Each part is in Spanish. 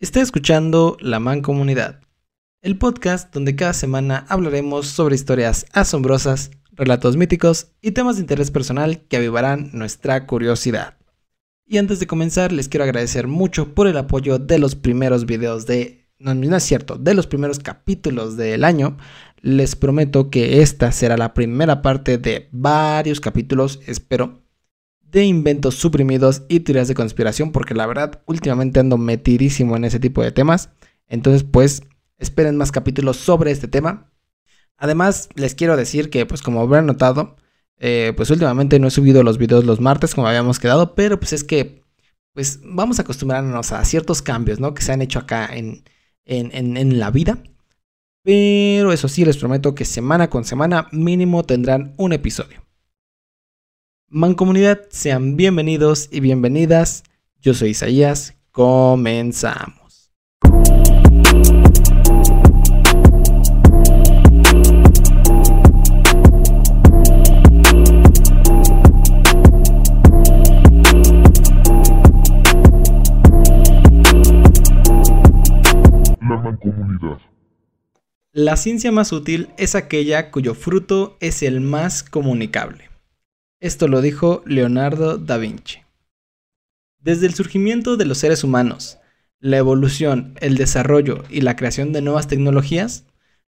Está escuchando La Mancomunidad, el podcast donde cada semana hablaremos sobre historias asombrosas, relatos míticos y temas de interés personal que avivarán nuestra curiosidad. Y antes de comenzar, les quiero agradecer mucho por el apoyo de los primeros videos de... No, no es cierto, de los primeros capítulos del año. Les prometo que esta será la primera parte de varios capítulos, espero, de inventos suprimidos y teorías de conspiración, porque la verdad últimamente ando metidísimo en ese tipo de temas. Entonces, pues, esperen más capítulos sobre este tema. Además, les quiero decir que, pues, como habrán notado, eh, pues últimamente no he subido los videos los martes como habíamos quedado, pero pues es que, pues, vamos a acostumbrarnos a ciertos cambios, ¿no? Que se han hecho acá en, en, en la vida. Pero eso sí, les prometo que semana con semana mínimo tendrán un episodio. Mancomunidad, sean bienvenidos y bienvenidas. Yo soy Isaías. Comenzamos. La mancomunidad. La ciencia más útil es aquella cuyo fruto es el más comunicable. Esto lo dijo Leonardo da Vinci. Desde el surgimiento de los seres humanos, la evolución, el desarrollo y la creación de nuevas tecnologías,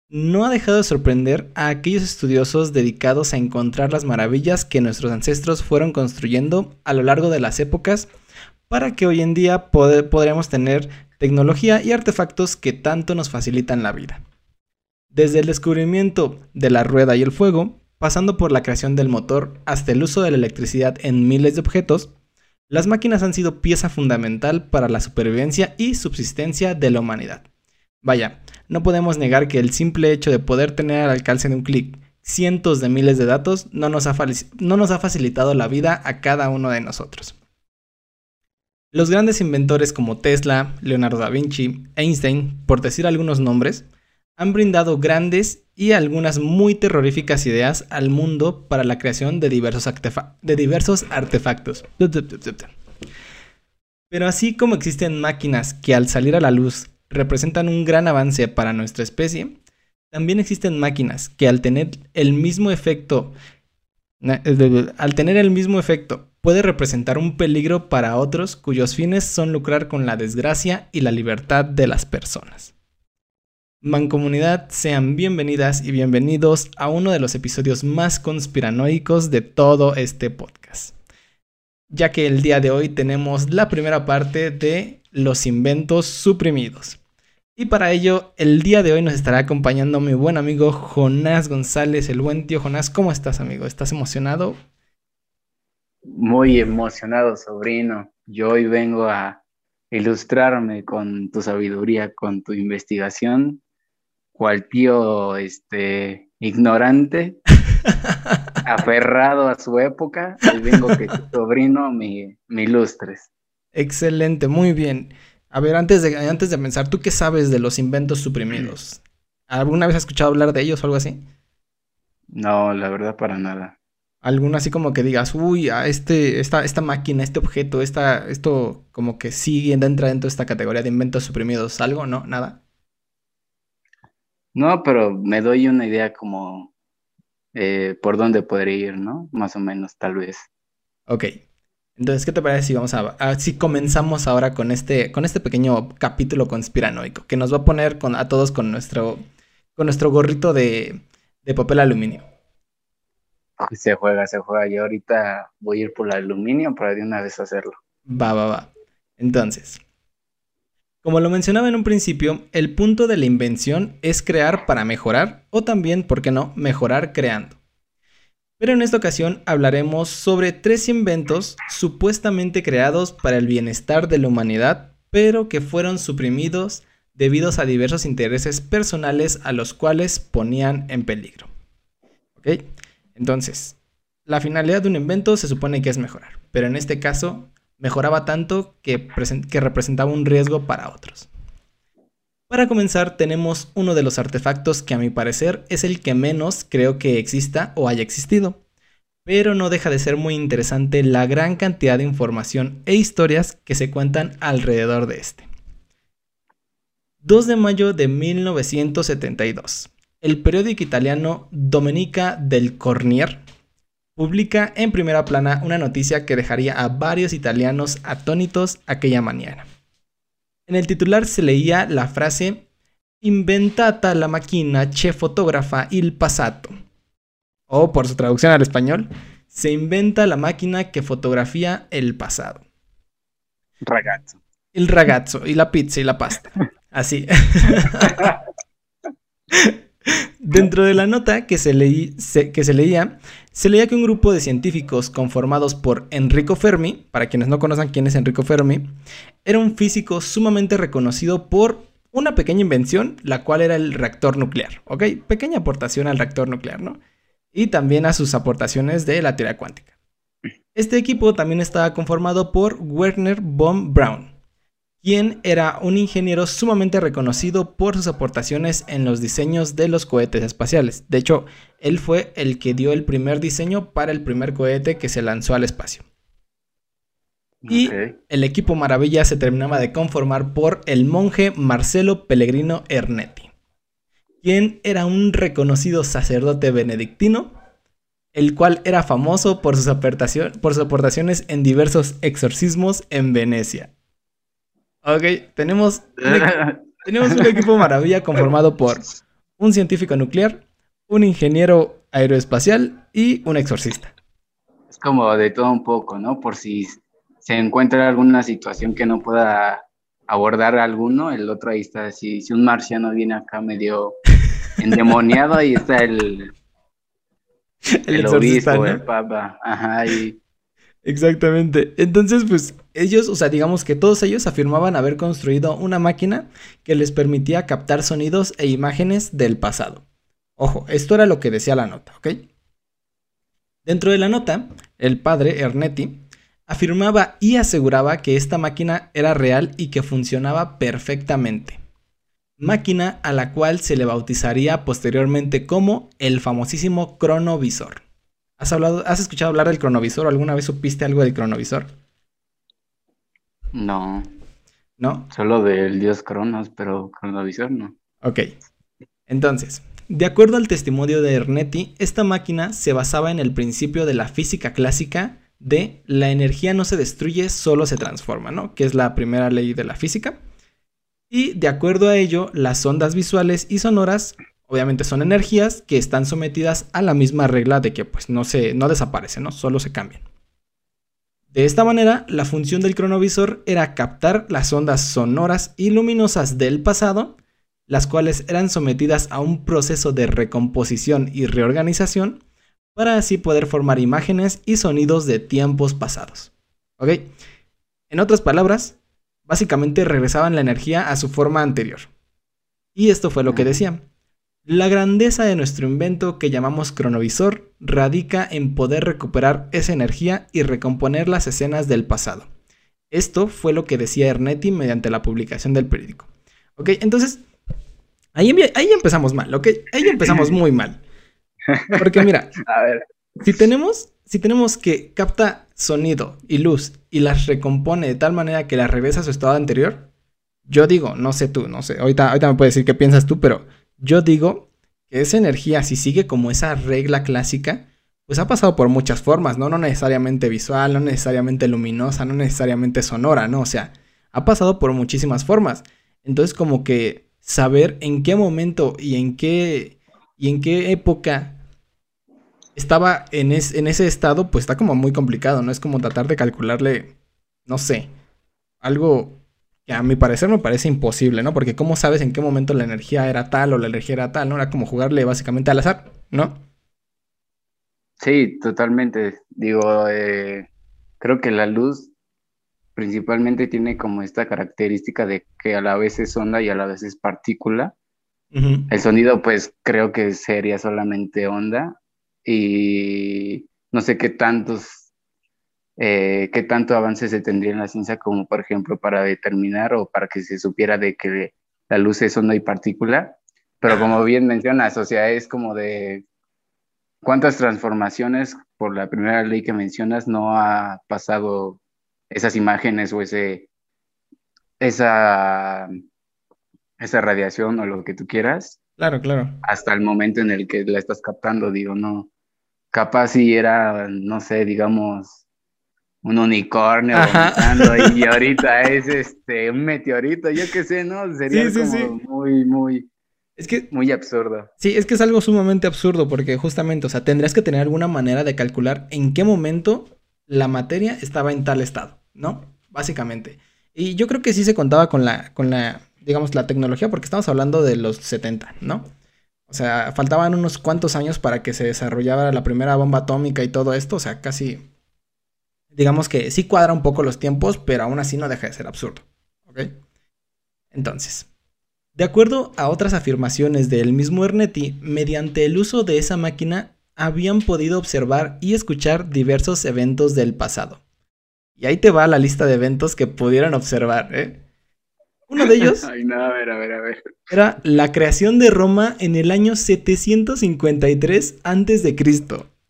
no ha dejado de sorprender a aquellos estudiosos dedicados a encontrar las maravillas que nuestros ancestros fueron construyendo a lo largo de las épocas para que hoy en día podremos tener tecnología y artefactos que tanto nos facilitan la vida. Desde el descubrimiento de la rueda y el fuego, pasando por la creación del motor hasta el uso de la electricidad en miles de objetos, las máquinas han sido pieza fundamental para la supervivencia y subsistencia de la humanidad. Vaya, no podemos negar que el simple hecho de poder tener al alcance de un clic cientos de miles de datos no nos, ha facilitado la vida a cada uno de nosotros. Los grandes inventores como Tesla, Leonardo da Vinci, Einstein, por decir algunos nombres, han brindado grandes y algunas muy terroríficas ideas al mundo para la creación de diversos, artefactos. Pero así como existen máquinas que al salir a la luz representan un gran avance para nuestra especie, también existen máquinas que al tener el mismo efecto al tener el mismo efecto puede representar un peligro para otros cuyos fines son lucrar con la desgracia y la libertad de las personas. Mancomunidad, sean bienvenidas y bienvenidos a uno de los episodios más conspiranoicos de todo este podcast. Ya que el día de hoy tenemos la primera parte de los inventos suprimidos. Y para ello, el día de hoy nos estará acompañando mi buen amigo Jonás González, el buen tío Jonás. ¿Cómo estás, amigo? ¿Estás emocionado? Muy emocionado, sobrino. Yo hoy vengo a ilustrarme con tu sabiduría, con tu investigación cual tío este, ignorante, aferrado a su época, y vengo que tu sobrino me, ilustres. Excelente, muy bien. A ver, antes de, antes de pensar, ¿tú qué sabes de los inventos suprimidos? ¿Alguna vez has escuchado hablar de ellos o algo así? No, la verdad para nada. ¿Alguno así como que digas, uy, a este, esta, esta máquina, este objeto, esta, esto como que sigue entra dentro de esta categoría de inventos suprimidos? ¿Algo? ¿No? ¿Nada? No, pero me doy una idea como eh, por dónde podría ir, ¿no? Más o menos, tal vez. Ok. Entonces, ¿qué te parece si vamos a, si comenzamos ahora con este, con este pequeño capítulo conspiranoico que nos va a poner con, a todos con nuestro, con nuestro gorrito de, de papel aluminio? Se juega, se juega. Yo ahorita voy a ir por el aluminio para de una vez hacerlo. Va, va, va. Entonces, como lo mencionaba en un principio, el punto de la invención es crear para mejorar o también, ¿por qué no?, mejorar creando. Pero en esta ocasión hablaremos sobre tres inventos supuestamente creados para el bienestar de la humanidad, pero que fueron suprimidos debido a diversos intereses personales a los cuales ponían en peligro. ¿Ok? Entonces, la finalidad de un invento se supone que es mejorar, pero en este caso mejoraba tanto que, representaba un riesgo para otros. Para comenzar, tenemos uno de los artefactos que a mi parecer es el que menos creo que exista o haya existido, pero no deja de ser muy interesante la gran cantidad de información e historias que se cuentan alrededor de este. 2 de mayo de 1972. El periódico italiano Domenica del Cornier publica en primera plana una noticia que dejaría a varios italianos atónitos aquella mañana. En el titular se leía la frase Inventata la máquina che fotografa il passato. O por su traducción al español, se inventa la máquina que fotografía el pasado. Ragazzo. El ragazzo y la pizza y la pasta. Así. Dentro de la nota que se, leía, se leía que un grupo de científicos conformados por Enrico Fermi, para quienes no conozcan quién es Enrico Fermi, era un físico sumamente reconocido por una pequeña invención, la cual era el reactor nuclear, ¿ok? Pequeña aportación al reactor nuclear, ¿no? Y también a sus aportaciones de la teoría cuántica. Este equipo también estaba conformado por Werner von Braun, quien era un ingeniero sumamente reconocido por sus aportaciones en los diseños de los cohetes espaciales. De hecho, él fue el que dio el primer diseño para el primer cohete que se lanzó al espacio. Y el equipo maravilla se terminaba de conformar por el monje Marcelo Pellegrino Ernetti, quien era un reconocido sacerdote benedictino, el cual era famoso por sus, por sus aportaciones en diversos exorcismos en Venecia. Ok, tenemos tenemos un equipo maravilla conformado por un científico nuclear, un ingeniero aeroespacial y un exorcista. Es como de todo un poco, ¿no? Por si se encuentra alguna situación que no pueda abordar alguno, el otro ahí está. Si, si un marciano viene acá medio endemoniado, ahí está el, el, obispo, el papa. Ajá, Exactamente. Entonces, pues ellos, o sea, digamos que todos ellos afirmaban haber construido una máquina que les permitía captar sonidos e imágenes del pasado. Ojo, esto era lo que decía la nota, ¿ok? Dentro de la nota, el padre Ernetti afirmaba y aseguraba que esta máquina era real y que funcionaba perfectamente. Máquina a la cual se le bautizaría posteriormente como el famosísimo cronovisor. ¿Has, hablado, ¿Has escuchado hablar del cronovisor o alguna vez supiste algo del cronovisor? No. ¿No? Solo del dios Cronos, pero cronovisor no. Ok. Entonces, de acuerdo al testimonio de Ernetti, esta máquina se basaba en el principio de la física clásica de la energía no se destruye, solo se transforma, ¿no? Que es la primera ley de la física. Y de acuerdo a ello, las ondas visuales y sonoras obviamente son energías que están sometidas a la misma regla de que pues no se no desaparecen, ¿no? Solo se cambian. De esta manera, la función del cronovisor era captar las ondas sonoras y luminosas del pasado, las cuales eran sometidas a un proceso de recomposición y reorganización para así poder formar imágenes y sonidos de tiempos pasados. ¿Ok? En otras palabras, básicamente regresaban la energía a su forma anterior. Y esto fue lo que decían. La grandeza de nuestro invento que llamamos cronovisor radica en poder recuperar esa energía y recomponer las escenas del pasado. Esto fue lo que decía Ernetti mediante la publicación del periódico. ¿Ok? Entonces, ahí, ahí empezamos mal, ¿ok? Ahí empezamos muy mal. Porque mira, Si, tenemos, si tenemos que capta sonido y luz y las recompone de tal manera que las regresa a su estado anterior, yo digo, no sé tú, no sé, ahorita, ahorita me puedes decir qué piensas tú, pero yo digo que esa energía, si sigue como esa regla clásica, pues ha pasado por muchas formas, ¿no? No necesariamente visual, no necesariamente luminosa, no necesariamente sonora, ¿no? O sea, ha pasado por muchísimas formas. Entonces, como que saber en qué momento y en qué, y en qué época estaba en, en ese estado, pues está como muy complicado, ¿no? Es como tratar de calcularle, no sé, algo que a mi parecer me parece imposible, ¿no? Porque ¿cómo sabes en qué momento la energía era tal o la energía era tal, ¿no? Era como jugarle básicamente al azar, ¿no? Sí, totalmente. Digo, eh, creo que la luz principalmente tiene como esta característica de que a la vez es onda y a la vez es partícula. El sonido, pues creo que sería solamente onda y no sé qué tantos, eh, qué tanto avance se tendría en la ciencia como por ejemplo para determinar o para que se supiera de que la luz es onda y partícula, pero como bien mencionas, o sea, es como de cuántas transformaciones por la primera ley que mencionas no ha pasado esas imágenes o ese, esa, esa radiación o lo que tú quieras. Claro, claro. Hasta el momento en el que la estás captando, digo, no. Capaz si era, no sé, digamos, un unicornio y ahorita es este un meteorito, yo qué sé, ¿no? Sería como muy, muy, es que, muy absurdo. Sí, es que es algo sumamente absurdo porque justamente, o sea, tendrías que tener alguna manera de calcular en qué momento la materia estaba en tal estado, ¿no? Básicamente. Y yo creo que sí se contaba con la, con la, digamos, la tecnología porque estamos hablando de los 70, ¿no? O sea, faltaban unos cuantos años para que se desarrollara la primera bomba atómica y todo esto, o sea, casi, digamos que sí cuadra un poco los tiempos, pero aún así no deja de ser absurdo, ¿ok? Entonces, de acuerdo a otras afirmaciones del mismo Ernetti, mediante el uso de esa máquina habían podido observar y escuchar diversos eventos del pasado. Y ahí te va la lista de eventos que pudieron observar, ¿eh? Uno de ellos Ay, no, a ver, a ver, a ver. era la creación de Roma en el año 753 a.C.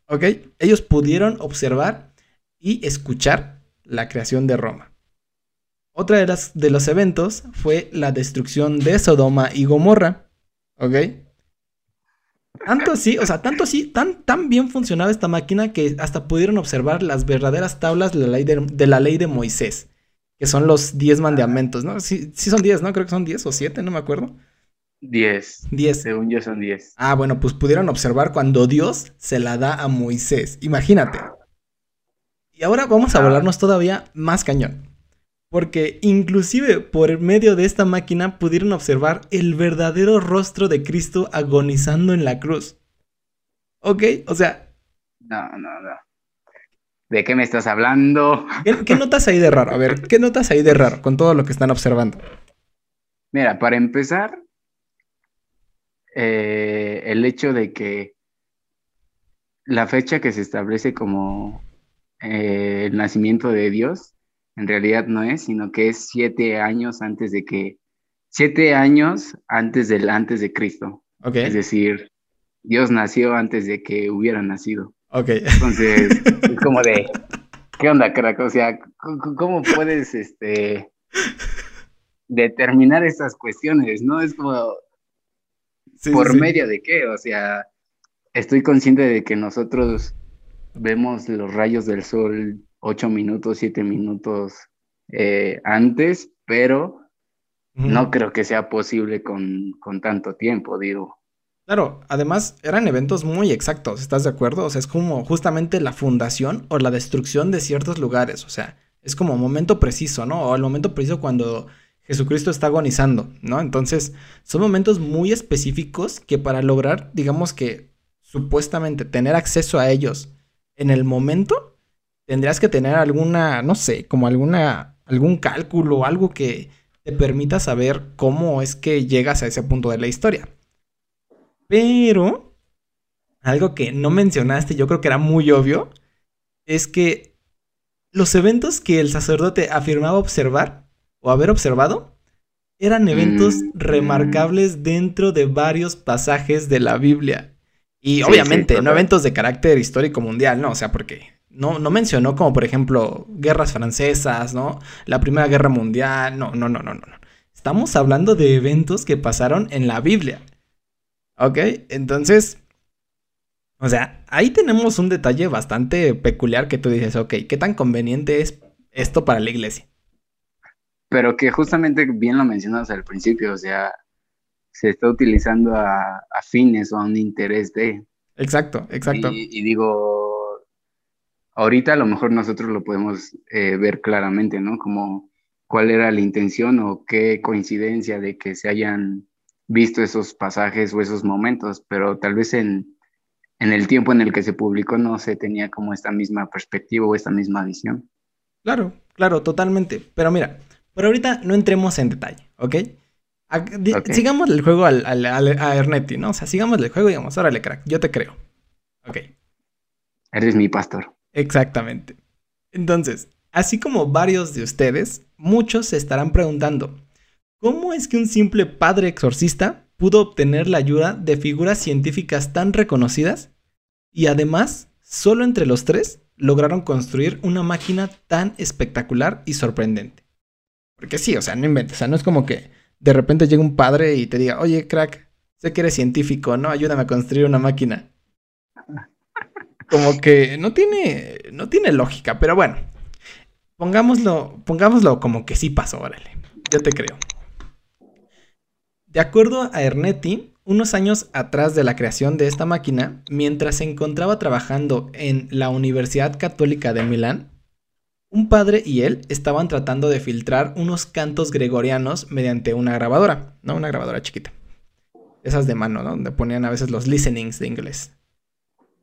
¿Ok? Ellos pudieron observar y escuchar la creación de Roma. Otra de, las, de los eventos fue la destrucción de Sodoma y Gomorra. ¿Ok? Tanto así, o sea, tanto así, tan, tan bien funcionaba esta máquina que hasta pudieron observar las verdaderas tablas de la ley de, la ley de Moisés, que son los 10 mandamientos, ¿no? Sí, sí son 10, ¿no? Creo que son 10 o 7, no me acuerdo. 10. 10. Según yo son 10. Ah, bueno, pues pudieron observar cuando Dios se la da a Moisés. Imagínate. Y ahora vamos a ah. volarnos todavía más cañón. Porque inclusive por medio de esta máquina pudieron observar el verdadero rostro de Cristo agonizando en la cruz. ¿Ok? O sea... No, no, no. ¿De qué me estás hablando? ¿Qué, notas ahí de raro? A ver, ¿qué notas ahí de raro con todo lo que están observando? Mira, para empezar, eh, el hecho de que la fecha que se establece como eh, el nacimiento de Dios en realidad no es, sino que es siete años antes de que, siete años antes del antes de Cristo. Okay. Es decir, Dios nació antes de que hubiera nacido. Ok. Entonces, es como de, ¿qué onda, crack? O sea, ¿cómo puedes, este, determinar estas cuestiones, no? Es como, ¿por medio de qué? O sea, estoy consciente de que nosotros vemos los rayos del sol ocho minutos, siete minutos eh, antes, pero no creo que sea posible con, con tanto tiempo, digo. Claro, además eran eventos muy exactos, ¿estás de acuerdo? O sea, es como justamente la fundación o la destrucción de ciertos lugares, o sea, es como momento preciso, ¿no? O el momento preciso cuando Jesucristo está agonizando, ¿no? Entonces, son momentos muy específicos que para lograr, digamos que supuestamente tener acceso a ellos en el momento, tendrías que tener alguna, no sé, como alguna, algún cálculo, algo que te permita saber cómo es que llegas a ese punto de la historia. Pero, algo que no mencionaste, yo creo que era muy obvio, es que los eventos que el sacerdote afirmaba observar o haber observado eran eventos mm. remarcables dentro de varios pasajes de la Biblia. Y obviamente, no eventos de carácter histórico mundial, no, o sea, porque no, no mencionó como por ejemplo guerras francesas, ¿no? La Primera Guerra Mundial, no, no, no, no, no. Estamos hablando de eventos que pasaron en la Biblia. ¿Ok? Entonces, o sea, ahí tenemos un detalle bastante peculiar que tú dices, ok, ¿qué tan conveniente es esto para la iglesia? Pero que justamente bien lo mencionas al principio, o sea, se está utilizando a, fines o a un interés de... Exacto, exacto. y digo, ahorita a lo mejor nosotros lo podemos eh, ver claramente, ¿no? Como cuál era la intención o qué coincidencia de que se hayan visto esos pasajes o esos momentos, pero tal vez en, en el tiempo en el que se publicó no se tenía como esta misma perspectiva o esta misma visión. Claro, claro, totalmente. Pero mira, por ahorita no entremos en detalle, ¿ok? Sigamos el juego al, a Ernetti, ¿no? O sea, sigamos el juego y digamos, órale, crack, yo te creo. Ok. Eres mi pastor. Exactamente. Entonces, así como varios de ustedes, muchos se estarán preguntando, ¿cómo es que un simple padre exorcista pudo obtener la ayuda de figuras científicas tan reconocidas? Y además, solo entre los tres lograron construir una máquina tan espectacular y sorprendente. Porque sí, o sea, no inventes, o sea, no es como que de repente llega un padre y te diga, oye, crack, sé que eres científico, ¿no? Ayúdame a construir una máquina. Como que no tiene, no tiene lógica, pero bueno, pongámoslo, pongámoslo como que sí pasó, órale, yo te creo. De acuerdo a Ernetti, unos años atrás de la creación de esta máquina, mientras se encontraba trabajando en la Universidad Católica de Milán, un padre y él estaban tratando de filtrar unos cantos gregorianos mediante una grabadora, ¿no? Una grabadora chiquita. Esas de mano, ¿no? Donde ponían a veces los listenings de inglés.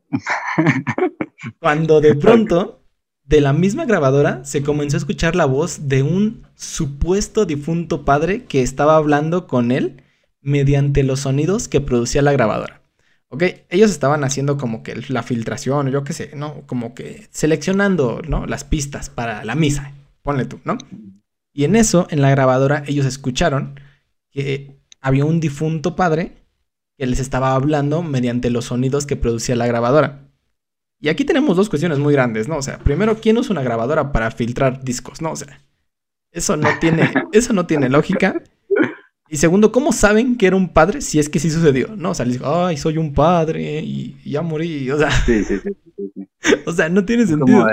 Cuando de pronto, de la misma grabadora, se comenzó a escuchar la voz de un supuesto difunto padre que estaba hablando con él mediante los sonidos que producía la grabadora. ¿Ok? Ellos estaban haciendo como que la filtración, yo qué sé, ¿no? Como que seleccionando, ¿no? Las pistas para la misa, ponle tú, ¿no? Y en eso, en la grabadora, ellos escucharon que había un difunto padre que les estaba hablando mediante los sonidos que producía la grabadora. Y aquí tenemos dos cuestiones muy grandes, ¿no? O sea, primero, ¿quién usa una grabadora para filtrar discos? No, o sea, eso no tiene, eso no tiene lógica. Y segundo, ¿cómo saben que era un padre si es que sí sucedió? No, o sea, les digo, ay, soy un padre y, ya morí. O sea, sí, sí, sí, o sea, no tiene sentido.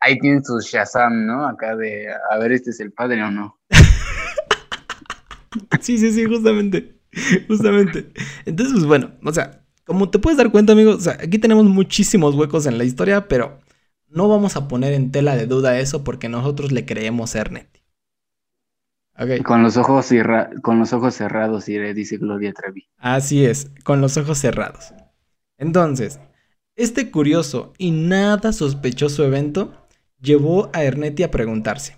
ahí tienen sus Shazam, ¿no? Acá de, a ver, este es el padre o no. sí, sí, sí, justamente. Justamente. Entonces, pues bueno, o sea, como te puedes dar cuenta, amigo, o sea, aquí tenemos muchísimos huecos en la historia, pero no vamos a poner en tela de duda eso porque nosotros le creemos a Con los ojos con los ojos cerrados, y le dice Gloria Trevi. Así es, con los ojos cerrados. Entonces, este curioso y nada sospechoso evento llevó a Ernetti a preguntarse,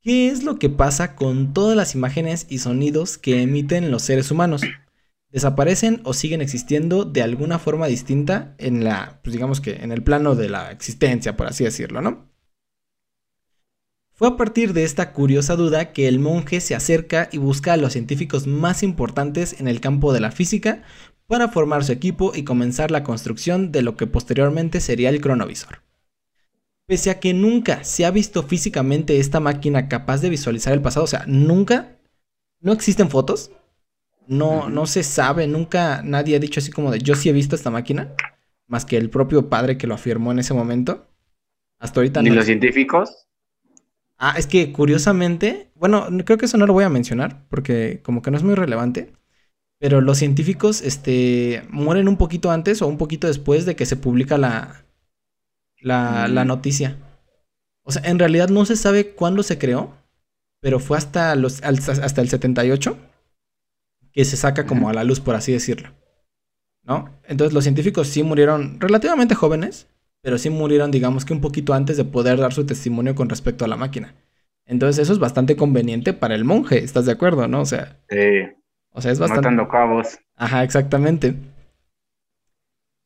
¿qué es lo que pasa con todas las imágenes y sonidos que emiten los seres humanos? ¿Desaparecen o siguen existiendo de alguna forma distinta en la, pues digamos que en el plano de la existencia, por así decirlo, ¿no? Fue a partir de esta curiosa duda que el monje se acerca y busca a los científicos más importantes en el campo de la física para formar su equipo y comenzar la construcción de lo que posteriormente sería el cronovisor. Pese a que nunca se ha visto físicamente esta máquina capaz de visualizar el pasado, o sea, nunca, no existen fotos, no, no se sabe, nunca nadie ha dicho así como de yo sí he visto esta máquina, más que el propio padre que lo afirmó en ese momento. Hasta ahorita ¿Ni los científicos? Ah, es que curiosamente, bueno, creo que eso no lo voy a mencionar porque como que no es muy relevante, pero los científicos este, mueren un poquito antes o un poquito después de que se publica la, la, la noticia. O sea, en realidad no se sabe cuándo se creó, pero fue hasta, los, hasta el 78 que se saca como a la luz, por así decirlo. ¿No? Entonces los científicos sí murieron relativamente jóvenes, pero sí murieron, digamos que un poquito antes de poder dar su testimonio con respecto a la máquina. Entonces eso es bastante conveniente para el monje, ¿estás de acuerdo, no? O sea, sí. o sea, es bastante... Matando cabos. Ajá, exactamente.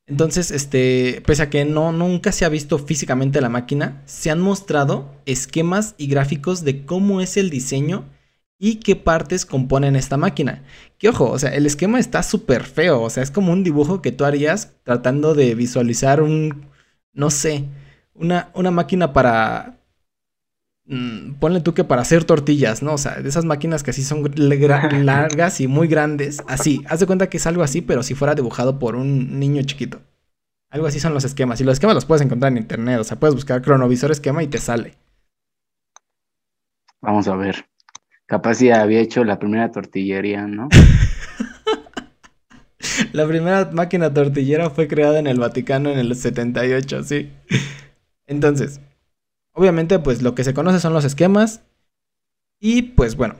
Entonces, este, pese a que no nunca se ha visto físicamente la máquina, se han mostrado esquemas y gráficos de cómo es el diseño y qué partes componen esta máquina. Que ojo, o sea, el esquema está súper feo, o sea, es como un dibujo que tú harías tratando de visualizar un, no sé, una, una máquina para... Mm, ponle tú que para hacer tortillas, ¿no? O sea, de esas máquinas que así son largas y muy grandes. Así, haz de cuenta que es algo así, pero si fuera dibujado por un niño chiquito. Algo así son los esquemas. Y los esquemas los puedes encontrar en internet. O sea, puedes buscar cronovisor esquema y te sale. Vamos a ver. Capaz ya había hecho la primera tortillería, ¿no? La primera máquina tortillera fue creada en el Vaticano en el 78, sí. Entonces, obviamente, pues lo que se conoce son los esquemas. Y pues bueno.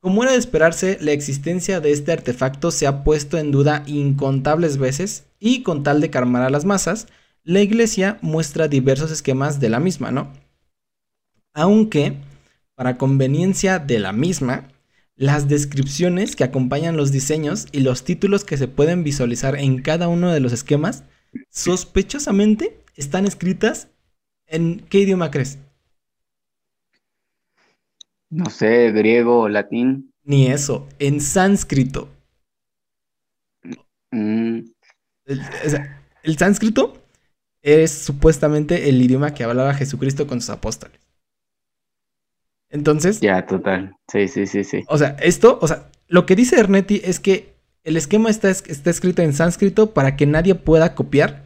Como era de esperarse, la existencia de este artefacto se ha puesto en duda incontables veces y con tal de calmar a las masas, la iglesia muestra diversos esquemas de la misma, ¿no? Aunque, para conveniencia de la misma, las descripciones que acompañan los diseños y los títulos que se pueden visualizar en cada uno de los esquemas, sospechosamente están escritas en ¿qué idioma crees? No sé, griego o latín. Ni eso, en sánscrito. Mm. el sánscrito es supuestamente el idioma que hablaba Jesucristo con sus apóstoles. Entonces. Ya, total. Sí, sí, sí, sí. O sea, esto, o sea, lo que dice Ernetti es que el esquema está, está escrito en sánscrito para que nadie pueda copiar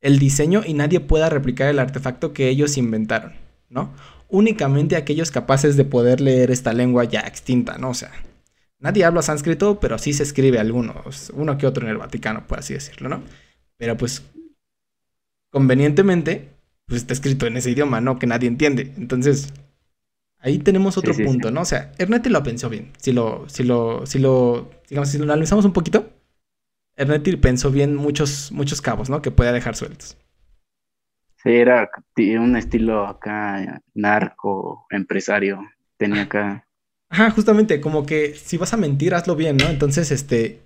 el diseño y nadie pueda replicar el artefacto que ellos inventaron, ¿no? Únicamente aquellos capaces de poder leer esta lengua ya extinta, ¿no? O sea, nadie habla sánscrito, pero sí se escribe algunos, uno que otro en el Vaticano, por así decirlo, ¿no? Pero pues, convenientemente, pues está escrito en ese idioma, ¿no? Que nadie entiende. Entonces, ahí tenemos otro punto, ¿no? O sea, Ernetti lo pensó bien. Si lo, si lo, si lo, digamos, si lo analizamos un poquito, Ernetti pensó bien muchos, muchos cabos, ¿no? Que podía dejar sueltos. Sí, era un estilo acá narco, empresario. Tenía acá. Ajá, justamente, como que si vas a mentir, hazlo bien, ¿no? Entonces, este,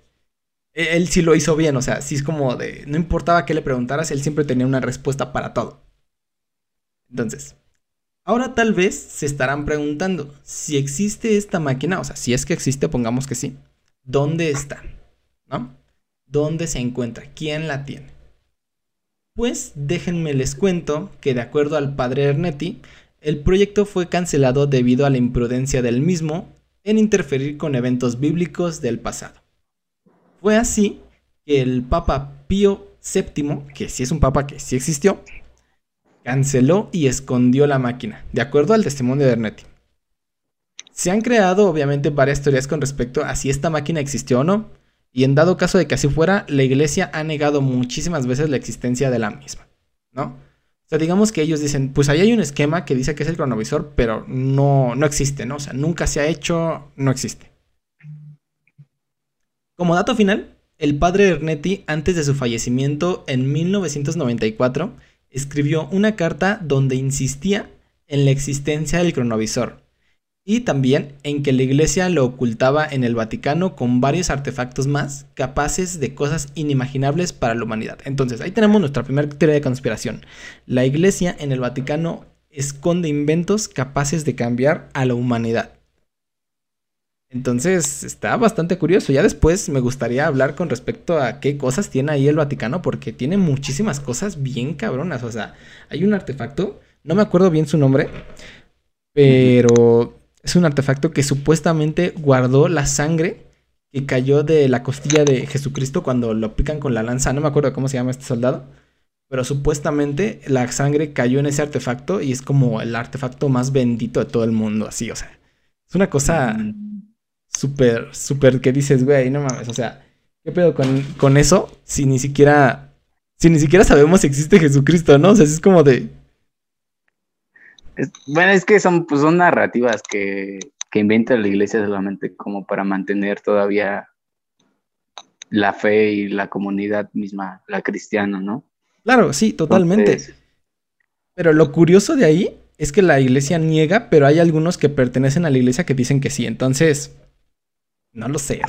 e, él sí lo hizo bien, o sea, sí es como de, no importaba qué le preguntaras, él siempre tenía una respuesta para todo. Entonces, ahora tal vez se estarán preguntando, si existe esta máquina, o sea, si es que existe, pongamos que sí, ¿dónde está? ¿No? ¿Dónde se encuentra? ¿Quién la tiene? Pues déjenme les cuento que de acuerdo al padre Ernetti, el proyecto fue cancelado debido a la imprudencia del mismo en interferir con eventos bíblicos del pasado. Fue así que el Papa Pío VII, que sí es un papa que sí existió, canceló y escondió la máquina, de acuerdo al testimonio de Ernetti. Se han creado obviamente varias teorías con respecto a si esta máquina existió o no, y en dado caso de que así fuera, la iglesia ha negado muchísimas veces la existencia de la misma, ¿no? O sea, digamos que ellos dicen, pues ahí hay un esquema que dice que es el cronovisor, pero no, no existe, ¿no? O sea, nunca se ha hecho, no existe. Como dato final, el padre Ernetti, antes de su fallecimiento en 1994, escribió una carta donde insistía en la existencia del cronovisor y también en que la iglesia lo ocultaba en el Vaticano con varios artefactos más capaces de cosas inimaginables para la humanidad. Entonces, ahí tenemos nuestra primera teoría de conspiración. La iglesia en el Vaticano esconde inventos capaces de cambiar a la humanidad. Entonces está bastante curioso. Ya después me gustaría hablar con respecto a qué cosas tiene ahí el Vaticano, porque tiene muchísimas cosas bien cabronas. O sea, hay un artefacto, no me acuerdo bien su nombre, pero es un artefacto que supuestamente guardó la sangre que cayó de la costilla de Jesucristo cuando lo pican con la lanza. No me acuerdo cómo se llama este soldado. Pero supuestamente la sangre cayó en ese artefacto y es como el artefacto más bendito de todo el mundo, así, o sea. Es una cosa mm súper, súper que dices, güey, no mames, o sea, ¿qué pedo con, eso? Si ni siquiera, si ni siquiera sabemos si existe Jesucristo, ¿no? O sea, es como de... bueno, es que son, pues, son narrativas que, que inventa la iglesia solamente como para mantener todavía la fe y la comunidad misma, la cristiana, ¿no? Claro, sí, totalmente. Pero lo curioso de ahí es que la iglesia niega, pero hay algunos que pertenecen a la iglesia que dicen que sí. Entonces, no lo sé.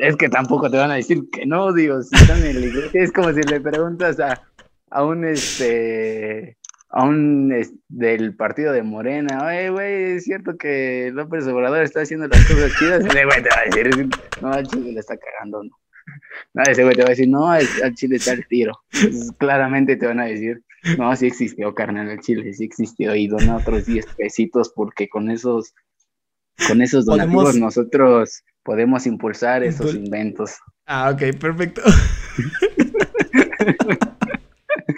Es que tampoco te van a decir que no, digo, si están en la iglesia, es como si le preguntas a, a un este a un del partido de Morena, oye, güey, es cierto que López Obrador está haciendo las cosas chidas. Ese güey te va a decir, no, al Chile le está cagando, no. No, ese güey te va a decir, no, al, Chile está el tiro. claramente te van a decir, no, sí existió, carnal, el Chile sí existió y dona otros 10 pesitos porque con esos con esos donativos nosotros podemos impulsar esos inventos. Ah, ok, perfecto.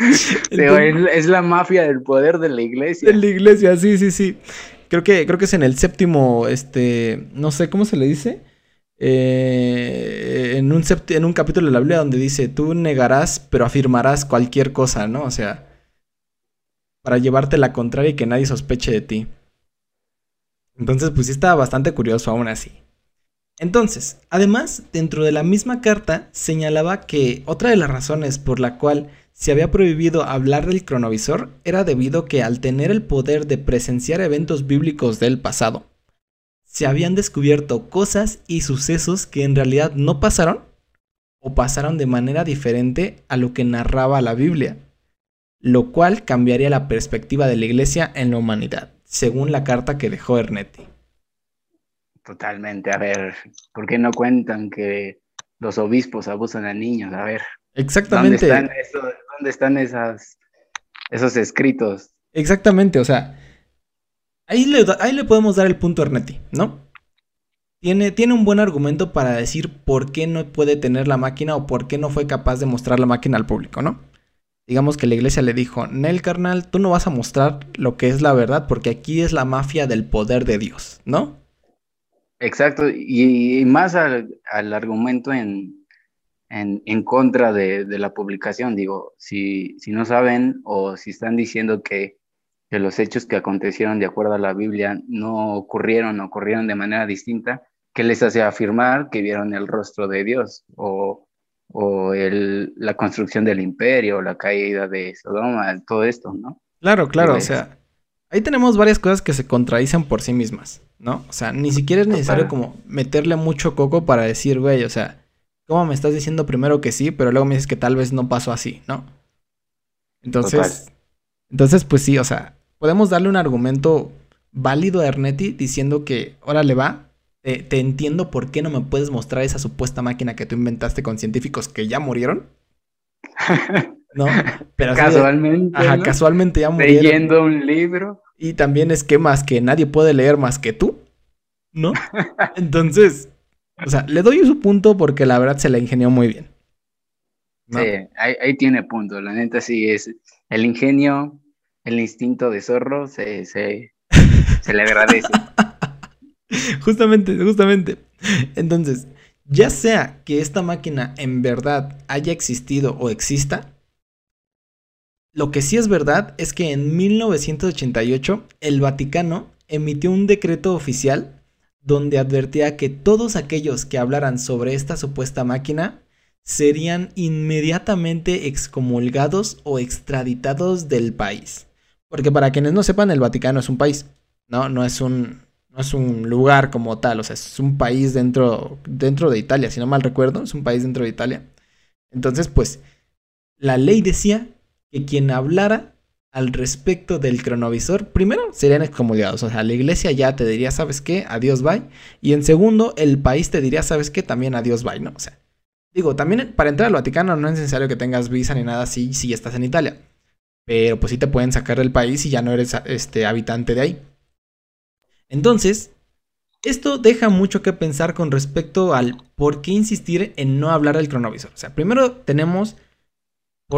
es, la mafia del poder de la iglesia. De la iglesia, sí, sí, sí. Creo que, creo que es en el séptimo, este, no sé cómo se le dice. Eh, en, un en un capítulo de la Biblia donde dice, tú negarás, pero afirmarás cualquier cosa, ¿no? O sea, para llevarte la contraria y que nadie sospeche de ti. Entonces, pues sí estaba bastante curioso aún así. Entonces, además, dentro de la misma carta señalaba que otra de las razones por la cual se había prohibido hablar del cronovisor era debido que al tener el poder de presenciar eventos bíblicos del pasado, se habían descubierto cosas y sucesos que en realidad no pasaron o pasaron de manera diferente a lo que narraba la Biblia, lo cual cambiaría la perspectiva de la iglesia en la humanidad según la carta que dejó Ernetti. Totalmente, a ver, ¿por qué no cuentan que los obispos abusan a niños? A ver. Exactamente. ¿Dónde están, esas, esos escritos? Exactamente, o sea, ahí le, ahí le podemos dar el punto a Ernetti, ¿no? Tiene, tiene un buen argumento para decir por qué no puede tener la máquina o por qué no fue capaz de mostrar la máquina al público, ¿no? Digamos que la iglesia le dijo, Nel carnal, tú no vas a mostrar lo que es la verdad porque aquí es la mafia del poder de Dios, ¿no? Exacto, y, más al, argumento en, en, contra de, la publicación, digo, si, si no saben o si están diciendo que, que, los hechos que acontecieron de acuerdo a la Biblia no ocurrieron, ocurrieron de manera distinta, ¿qué les hace afirmar que vieron el rostro de Dios? O, o el, la construcción del imperio, la caída de Sodoma, todo esto, ¿no? Claro, claro, o sea, ahí tenemos varias cosas que se contradicen por sí mismas, ¿no? O sea, ni siquiera es necesario como meterle mucho coco para decir, güey, o sea, ¿cómo me estás diciendo primero que sí, pero luego me dices que tal vez no pasó así, ¿no? Entonces, entonces, pues sí, o sea, podemos darle un argumento válido a Ernetti diciendo que, órale va, te, entiendo por qué no me puedes mostrar esa supuesta máquina que tú inventaste con científicos que ya murieron. ¿No? Pero casualmente. ajá, casualmente ya murieron. Leyendo un libro. Y también esquemas que nadie puede leer más que tú. ¿No? Entonces, o sea, le doy su punto porque la verdad se la ingenió muy bien. Sí, ahí, tiene punto. La neta sí es el ingenio, el instinto de zorro se, se, se le agradece. justamente, justamente. Entonces, ya sea que esta máquina en verdad haya existido o exista, lo que sí es verdad es que en 1988 el Vaticano emitió un decreto oficial donde advertía que todos aquellos que hablaran sobre esta supuesta máquina serían inmediatamente excomulgados o extraditados del país. Porque para quienes no sepan, el Vaticano es un país, ¿no? No es un, no es un lugar como tal, o sea, es un país dentro, dentro de Italia, si no mal recuerdo, es un país dentro de Italia. Entonces, pues, la ley decía que quien hablara al respecto del cronovisor, primero serían excomulgados, o sea, la iglesia ya te diría, ¿sabes qué? Adiós, bye. Y en segundo, el país te diría, ¿sabes qué? También adiós, bye, ¿no? O sea, digo, también para entrar al Vaticano no es necesario que tengas visa ni nada así si estás en Italia. Pero pues sí te pueden sacar del país y ya no eres este, habitante de ahí. Entonces, esto deja mucho que pensar con respecto al por qué insistir en no hablar del cronovisor. O sea, primero tenemos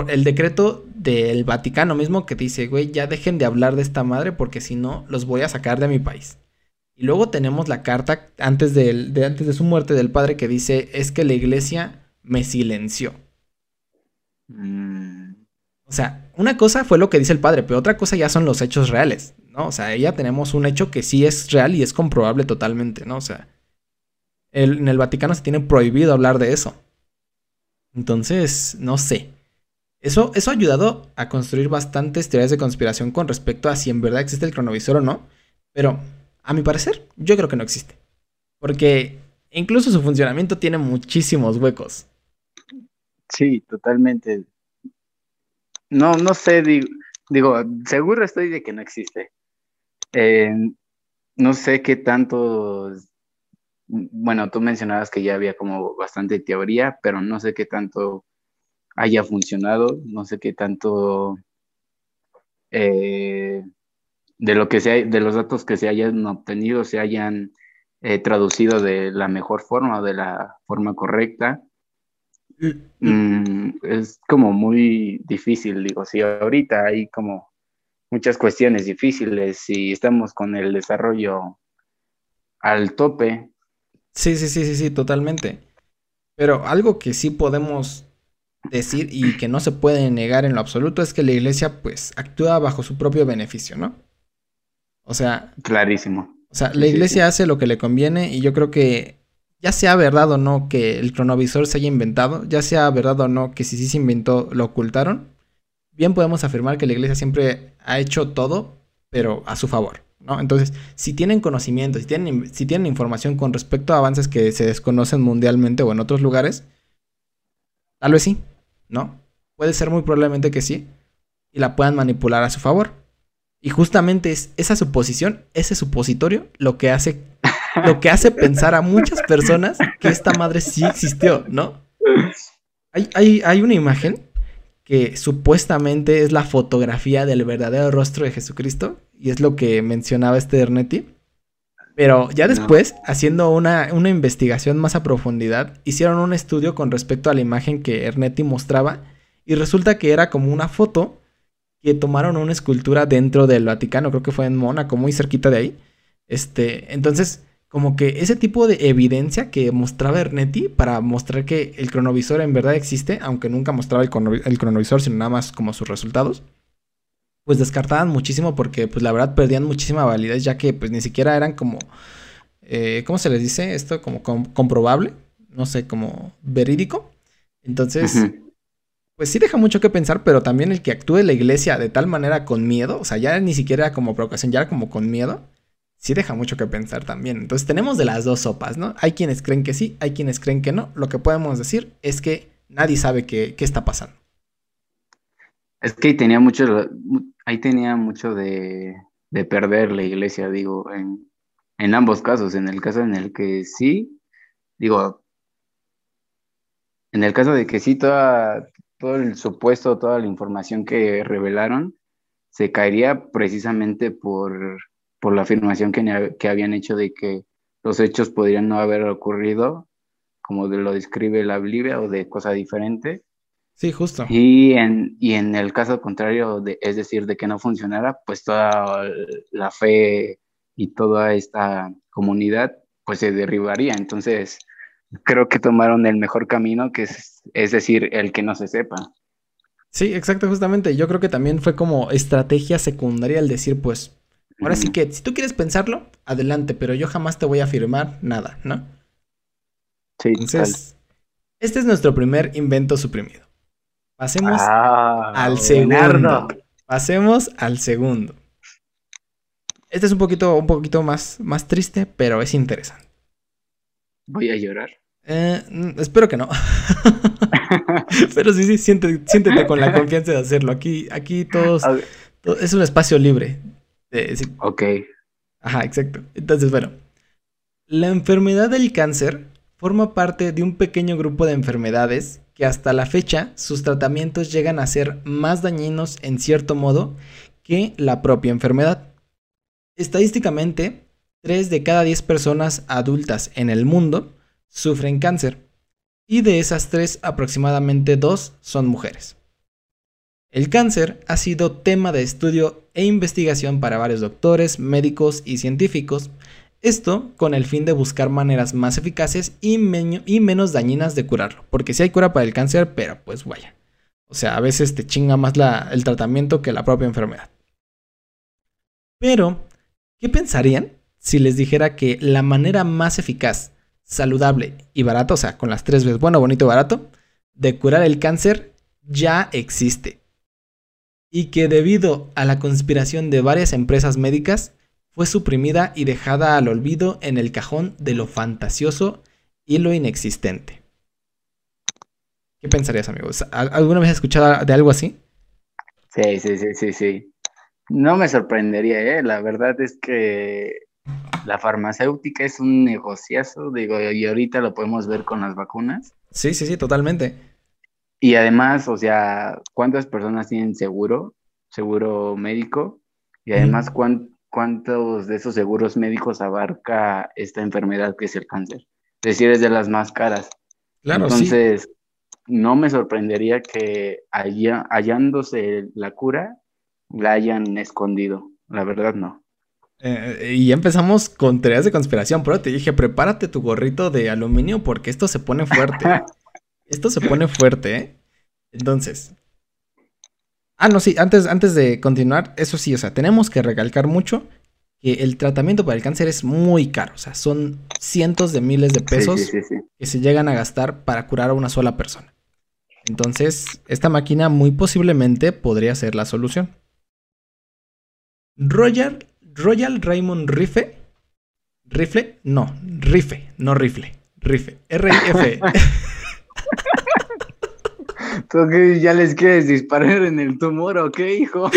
el decreto del Vaticano mismo que dice, güey, ya dejen de hablar de esta madre porque si no, los voy a sacar de mi país. Y luego tenemos la carta antes de, antes de su muerte del padre que dice, es que la iglesia me silenció. Mm. O sea, una cosa fue lo que dice el padre, pero otra cosa ya son los hechos reales. ¿no? O sea, ya tenemos un hecho que sí es real y es comprobable totalmente, ¿no? O sea, en el Vaticano se tiene prohibido hablar de eso. Entonces, no sé. Eso, eso ha ayudado a construir bastantes teorías de conspiración con respecto a si en verdad existe el cronovisor o no. Pero, a mi parecer, yo creo que no existe. Porque incluso su funcionamiento tiene muchísimos huecos. Sí, totalmente. No, no sé, digo, digo, seguro estoy de que no existe. Eh, no sé qué tanto, bueno, tú mencionabas que ya había como bastante teoría, pero no sé qué tanto haya funcionado, no sé qué tanto eh, de lo que se de los datos que se hayan obtenido se hayan eh, traducido de la mejor forma o de la forma correcta. Mm, mm, es como muy difícil, digo, si ahorita hay como muchas cuestiones difíciles y estamos con el desarrollo al tope. Sí, sí, sí, sí, sí, totalmente. Pero algo que sí podemos decir y que no se puede negar en lo absoluto es que la iglesia pues actúa bajo su propio beneficio, ¿no? O sea... Clarísimo. O sea, la iglesia hace lo que le conviene y yo creo que ya sea verdad o no que el cronovisor se haya inventado, ya sea verdad o no que si sí se inventó lo ocultaron, bien podemos afirmar que la iglesia siempre ha hecho todo, pero a su favor. ¿no? Entonces, si tienen conocimiento, si tienen, si tienen información con respecto a avances que se desconocen mundialmente o en otros lugares, tal vez sí, ¿no? Puede ser muy probablemente que sí, y la puedan manipular a su favor. Y justamente es esa suposición, ese supositorio, lo que hace, lo que hace pensar a muchas personas que esta madre sí existió, ¿no? Hay, hay, hay una imagen que supuestamente es la fotografía del verdadero rostro de Jesucristo, y es lo que mencionaba este Ernetti. Pero ya después, haciendo una, una, investigación más a profundidad, hicieron un estudio con respecto a la imagen que Ernetti mostraba, y resulta que era como una foto que tomaron una escultura dentro del Vaticano, creo que fue en Mónaco, muy cerquita de ahí. Este, entonces, como que ese tipo de evidencia que mostraba Ernetti para mostrar que el cronovisor en verdad existe, aunque nunca mostraba el, cronovisor, sino nada más como sus resultados, pues descartaban muchísimo porque pues la verdad perdían muchísima validez ya que pues ni siquiera eran como, eh, ¿cómo se les dice esto? Como comprobable, no sé, como verídico. Entonces, pues sí deja mucho que pensar, pero también el que actúe la iglesia de tal manera con miedo, o sea, ya ni siquiera era como provocación, ya era como con miedo sí deja mucho que pensar también. Entonces tenemos de las dos sopas, ¿no? Hay quienes creen que sí, hay quienes creen que no. Lo que podemos decir es que nadie sabe qué, está pasando. Es que ahí tenía mucho, ahí tenía mucho de, perder la iglesia, digo, en, en, ambos casos. En el caso en el que sí, digo, en el caso de que sí, toda, todo el supuesto, toda la información que revelaron, se caería precisamente por por la afirmación que, que habían hecho de que los hechos podrían no haber ocurrido como lo describe la Biblia o de cosa diferente. Sí, justo. Y en, y en el caso contrario, de, es decir, de que no funcionara, pues toda la fe y toda esta comunidad pues se derribaría. Entonces, creo que tomaron el mejor camino, que es, es decir, el que no se sepa. Sí, exacto, justamente. Yo creo que también fue como estrategia secundaria el decir, pues, Ahora sí que, si tú quieres pensarlo, adelante, pero yo jamás te voy a afirmar nada, ¿no? Sí, Entonces, este es nuestro primer invento suprimido. Pasemos ah, al segundo. Pasemos al segundo. Este es un poquito, un poquito más, más triste, pero es interesante. Voy a llorar. Eh, mm, espero que no. pero sí, sí, siéntete, siéntete, con la confianza de hacerlo. Aquí, aquí todos, es un espacio libre. Ok. Ajá, exacto. Entonces, bueno. La enfermedad del cáncer forma parte de un pequeño grupo de enfermedades que hasta la fecha sus tratamientos llegan a ser más dañinos en cierto modo que la propia enfermedad. Estadísticamente, 3 de cada 10 personas adultas en el mundo sufren cáncer y de esas 3 aproximadamente 2 son mujeres. El cáncer ha sido tema de estudio e investigación para varios doctores, médicos y científicos, esto con el fin de buscar maneras más eficaces y, menos dañinas de curarlo, porque sí hay cura para el cáncer, pero pues vaya. O sea, a veces te chinga más el tratamiento que la propia enfermedad. Pero, ¿qué pensarían si les dijera que la manera más eficaz, saludable y barata, o sea, con las tres veces bueno, bonito y barato, de curar el cáncer ya existe? y que debido a la conspiración de varias empresas médicas fue suprimida y dejada al olvido en el cajón de lo fantasioso y lo inexistente. ¿Qué pensarías, amigos? ¿Alguna vez has escuchado de algo así? Sí, sí, sí, sí, sí. No me sorprendería, ¿eh? La verdad es que la farmacéutica es un negociazo, digo, y ahorita lo podemos ver con las vacunas. Sí, sí, sí, totalmente. Y además, o sea, ¿cuántas personas tienen seguro, seguro médico? Y además, ¿cuántos de esos seguros médicos abarca esta enfermedad que es el cáncer? Es decir, es de las más caras. Claro, Entonces, no me sorprendería que haya, hallándose la cura, la hayan escondido. La verdad, no. Eh, y ya empezamos con teorías de conspiración, pero te dije, prepárate tu gorrito de aluminio porque esto se pone fuerte. Esto se pone fuerte, ¿eh? Entonces. Ah, no, sí, antes, antes de continuar, eso sí, o sea, tenemos que recalcar mucho que el tratamiento para el cáncer es muy caro. O sea, son cientos de miles de pesos que se llegan a gastar para curar a una sola persona. Entonces, esta máquina muy posiblemente podría ser la solución. Royal, Royal Raymond Rife. ¿Rifle? No, Rife, no rifle. Rife. R-I-F. ¿Tú ya les quieres disparar en el tumor o qué, hijo?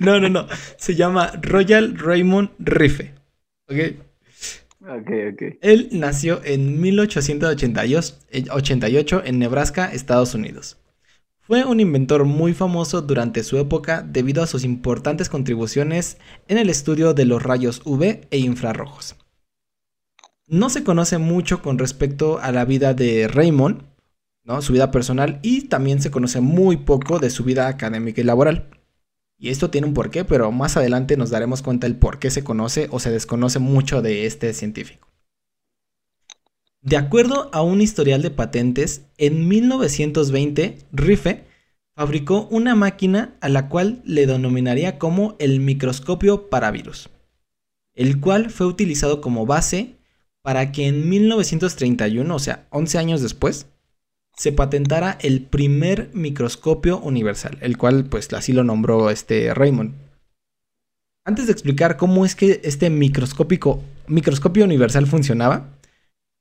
No, no, no. Se llama Royal Raymond Rife. ¿Ok? Él nació en 1888 en Nebraska, Estados Unidos. Fue un inventor muy famoso durante su época debido a sus importantes contribuciones en el estudio de los rayos UV e infrarrojos. No se conoce mucho con respecto a la vida de Raymond, ¿no? su vida personal, y también se conoce muy poco de su vida académica y laboral. Y esto tiene un porqué, pero más adelante nos daremos cuenta el por qué se conoce o se desconoce mucho de este científico. De acuerdo a un historial de patentes, en 1920 Riffe fabricó una máquina a la cual le denominaría como el microscopio para virus, el cual fue utilizado como base para que en 1931, o sea, 11 años después, se patentara el primer microscopio universal, el cual pues así lo nombró este Raymond. Antes de explicar cómo es que este microscópico, microscopio universal funcionaba,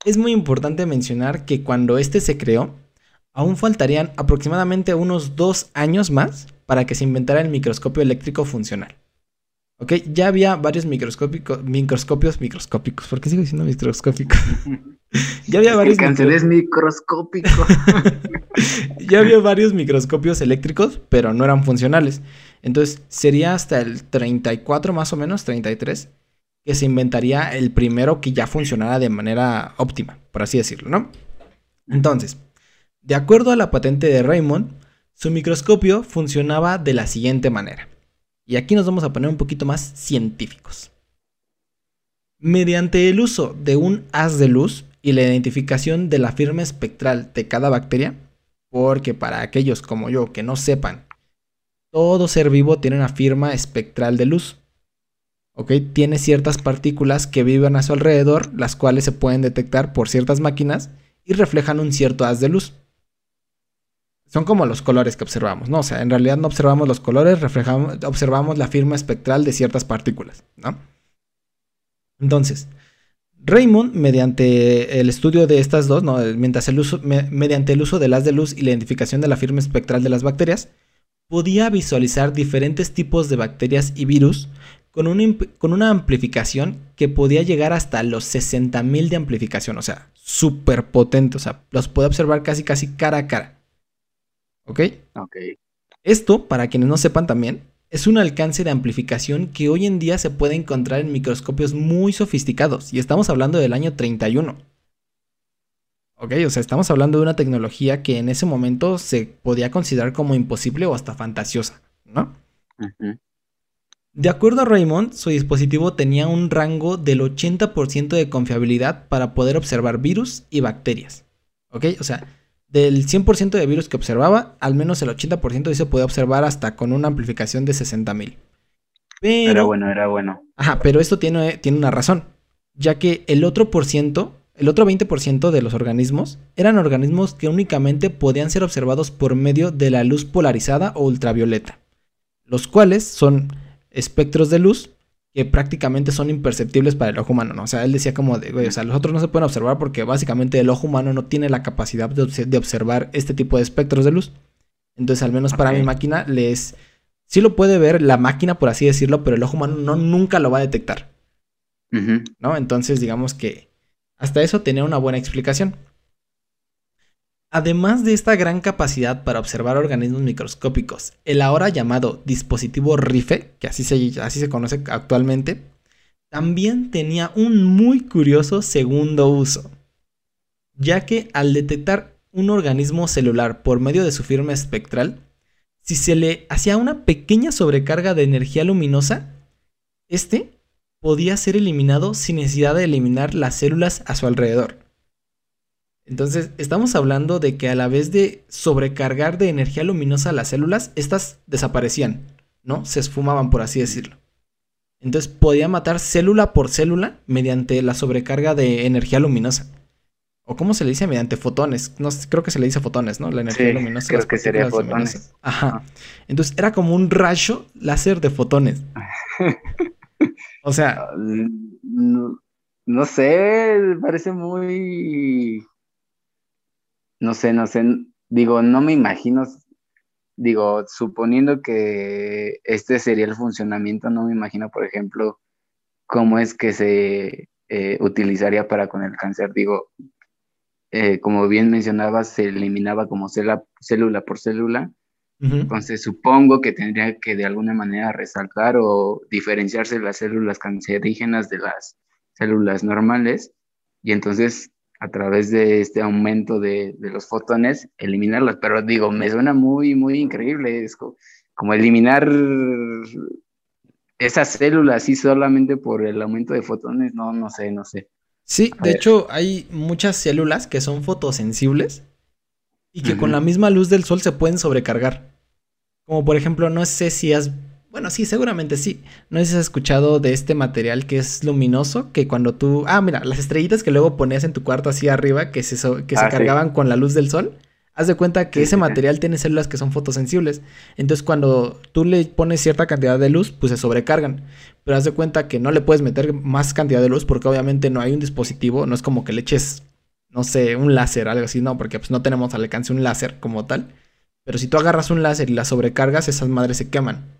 es muy importante mencionar que cuando este se creó, aún faltarían aproximadamente unos dos años más para que se inventara el microscopio eléctrico funcional. Ok, ya había varios microscópicos, microscopios microscópicos. ¿Por qué sigo diciendo microscópico? ya había varios. es microscópico. ya había varios microscopios eléctricos, pero no eran funcionales. Entonces sería hasta el 34 más o menos, 33, que se inventaría el primero que ya funcionara de manera óptima, por así decirlo, ¿no? Entonces, de acuerdo a la patente de Raymond, su microscopio funcionaba de la siguiente manera. Y aquí nos vamos a poner un poquito más científicos. Mediante el uso de un haz de luz y la identificación de la firma espectral de cada bacteria, porque para aquellos como yo que no sepan, todo ser vivo tiene una firma espectral de luz. Tiene ciertas partículas que viven a su alrededor, las cuales se pueden detectar por ciertas máquinas y reflejan un cierto haz de luz. Son como los colores que observamos, ¿no? O sea, en realidad no observamos los colores, reflejamos, observamos la firma espectral de ciertas partículas, ¿no? Entonces, Raymond, mediante el estudio de estas dos, ¿no? Mientras el uso, mediante el uso del haz de luz y la identificación de la firma espectral de las bacterias, podía visualizar diferentes tipos de bacterias y virus con una, amplificación que podía llegar hasta los 60.000 de amplificación, o sea, súper potente, o sea, los puede observar casi casi cara a cara. ¿Ok? Ok. Esto, para quienes no sepan también, es un alcance de amplificación que hoy en día se puede encontrar en microscopios muy sofisticados, y estamos hablando del año 31. Ok, o sea, estamos hablando de una tecnología que en ese momento se podía considerar como imposible o hasta fantasiosa, ¿no? De acuerdo a Raymond, su dispositivo tenía un rango del 80% de confiabilidad para poder observar virus y bacterias. ¿Ok? O sea, del 100% de virus que observaba, al menos el 80% se podía observar hasta con una amplificación de 60.000. Pero, era bueno, era bueno. Ajá, pero esto tiene, tiene una razón, ya que el otro por ciento, el otro 20% de los organismos eran organismos que únicamente podían ser observados por medio de la luz polarizada o ultravioleta, los cuales son espectros de luz que prácticamente son imperceptibles para el ojo humano, ¿no? O sea, él decía como de, güey, o sea, los otros no se pueden observar porque básicamente el ojo humano no tiene la capacidad de, observar este tipo de espectros de luz. Entonces, al menos para mi máquina, les... Sí lo puede ver la máquina, por así decirlo, pero el ojo humano no, nunca lo va a detectar. ¿No? Entonces, digamos que hasta eso tenía una buena explicación. Además de esta gran capacidad para observar organismos microscópicos, el ahora llamado dispositivo RIFE, que así se, así se conoce actualmente, también tenía un muy curioso segundo uso, ya que al detectar un organismo celular por medio de su firma espectral, si se le hacía una pequeña sobrecarga de energía luminosa, este podía ser eliminado sin necesidad de eliminar las células a su alrededor. Entonces, estamos hablando de que a la vez de sobrecargar de energía luminosa las células, estas desaparecían, ¿no? Se esfumaban, por así decirlo. Entonces, podía matar célula por célula mediante la sobrecarga de energía luminosa. ¿O cómo se le dice? Mediante fotones. No, creo que se le dice fotones, ¿no? La energía luminosa. Creo que sería fotones. Ajá. Entonces, era como un rayo láser de fotones. o sea... No, no sé, parece muy no sé, no sé, digo, no me imagino, digo, suponiendo que este sería el funcionamiento, no me imagino, por ejemplo, cómo es que se eh, utilizaría para con el cáncer. Digo, eh, como bien mencionabas, se eliminaba como célula por célula. Entonces supongo que tendría que de alguna manera resaltar o diferenciarse las células cancerígenas de las células normales y entonces a través de este aumento de, los fotones eliminarlas. Pero digo, me suena muy, muy increíble. Es como eliminar esas células así solamente por el aumento de fotones, no, no sé, no sé. Sí, de hecho hay muchas células que son fotosensibles y que con la misma luz del sol se pueden sobrecargar. Como por ejemplo, no sé si has... Bueno, sí, seguramente sí. No sé si has escuchado de este material que es luminoso, que cuando tú... Ah, mira, las estrellitas que luego ponías en tu cuarto así arriba, que se, que se ah, cargaban con la luz del sol. Haz de cuenta que ese material tiene células que son fotosensibles. Entonces, cuando tú le pones cierta cantidad de luz, pues se sobrecargan. Pero haz de cuenta que no le puedes meter más cantidad de luz porque obviamente no hay un dispositivo. No es como que le eches, no sé, un láser, algo así, no, porque pues no tenemos al alcance un láser como tal. Pero si tú agarras un láser y la sobrecargas, esas madres se queman.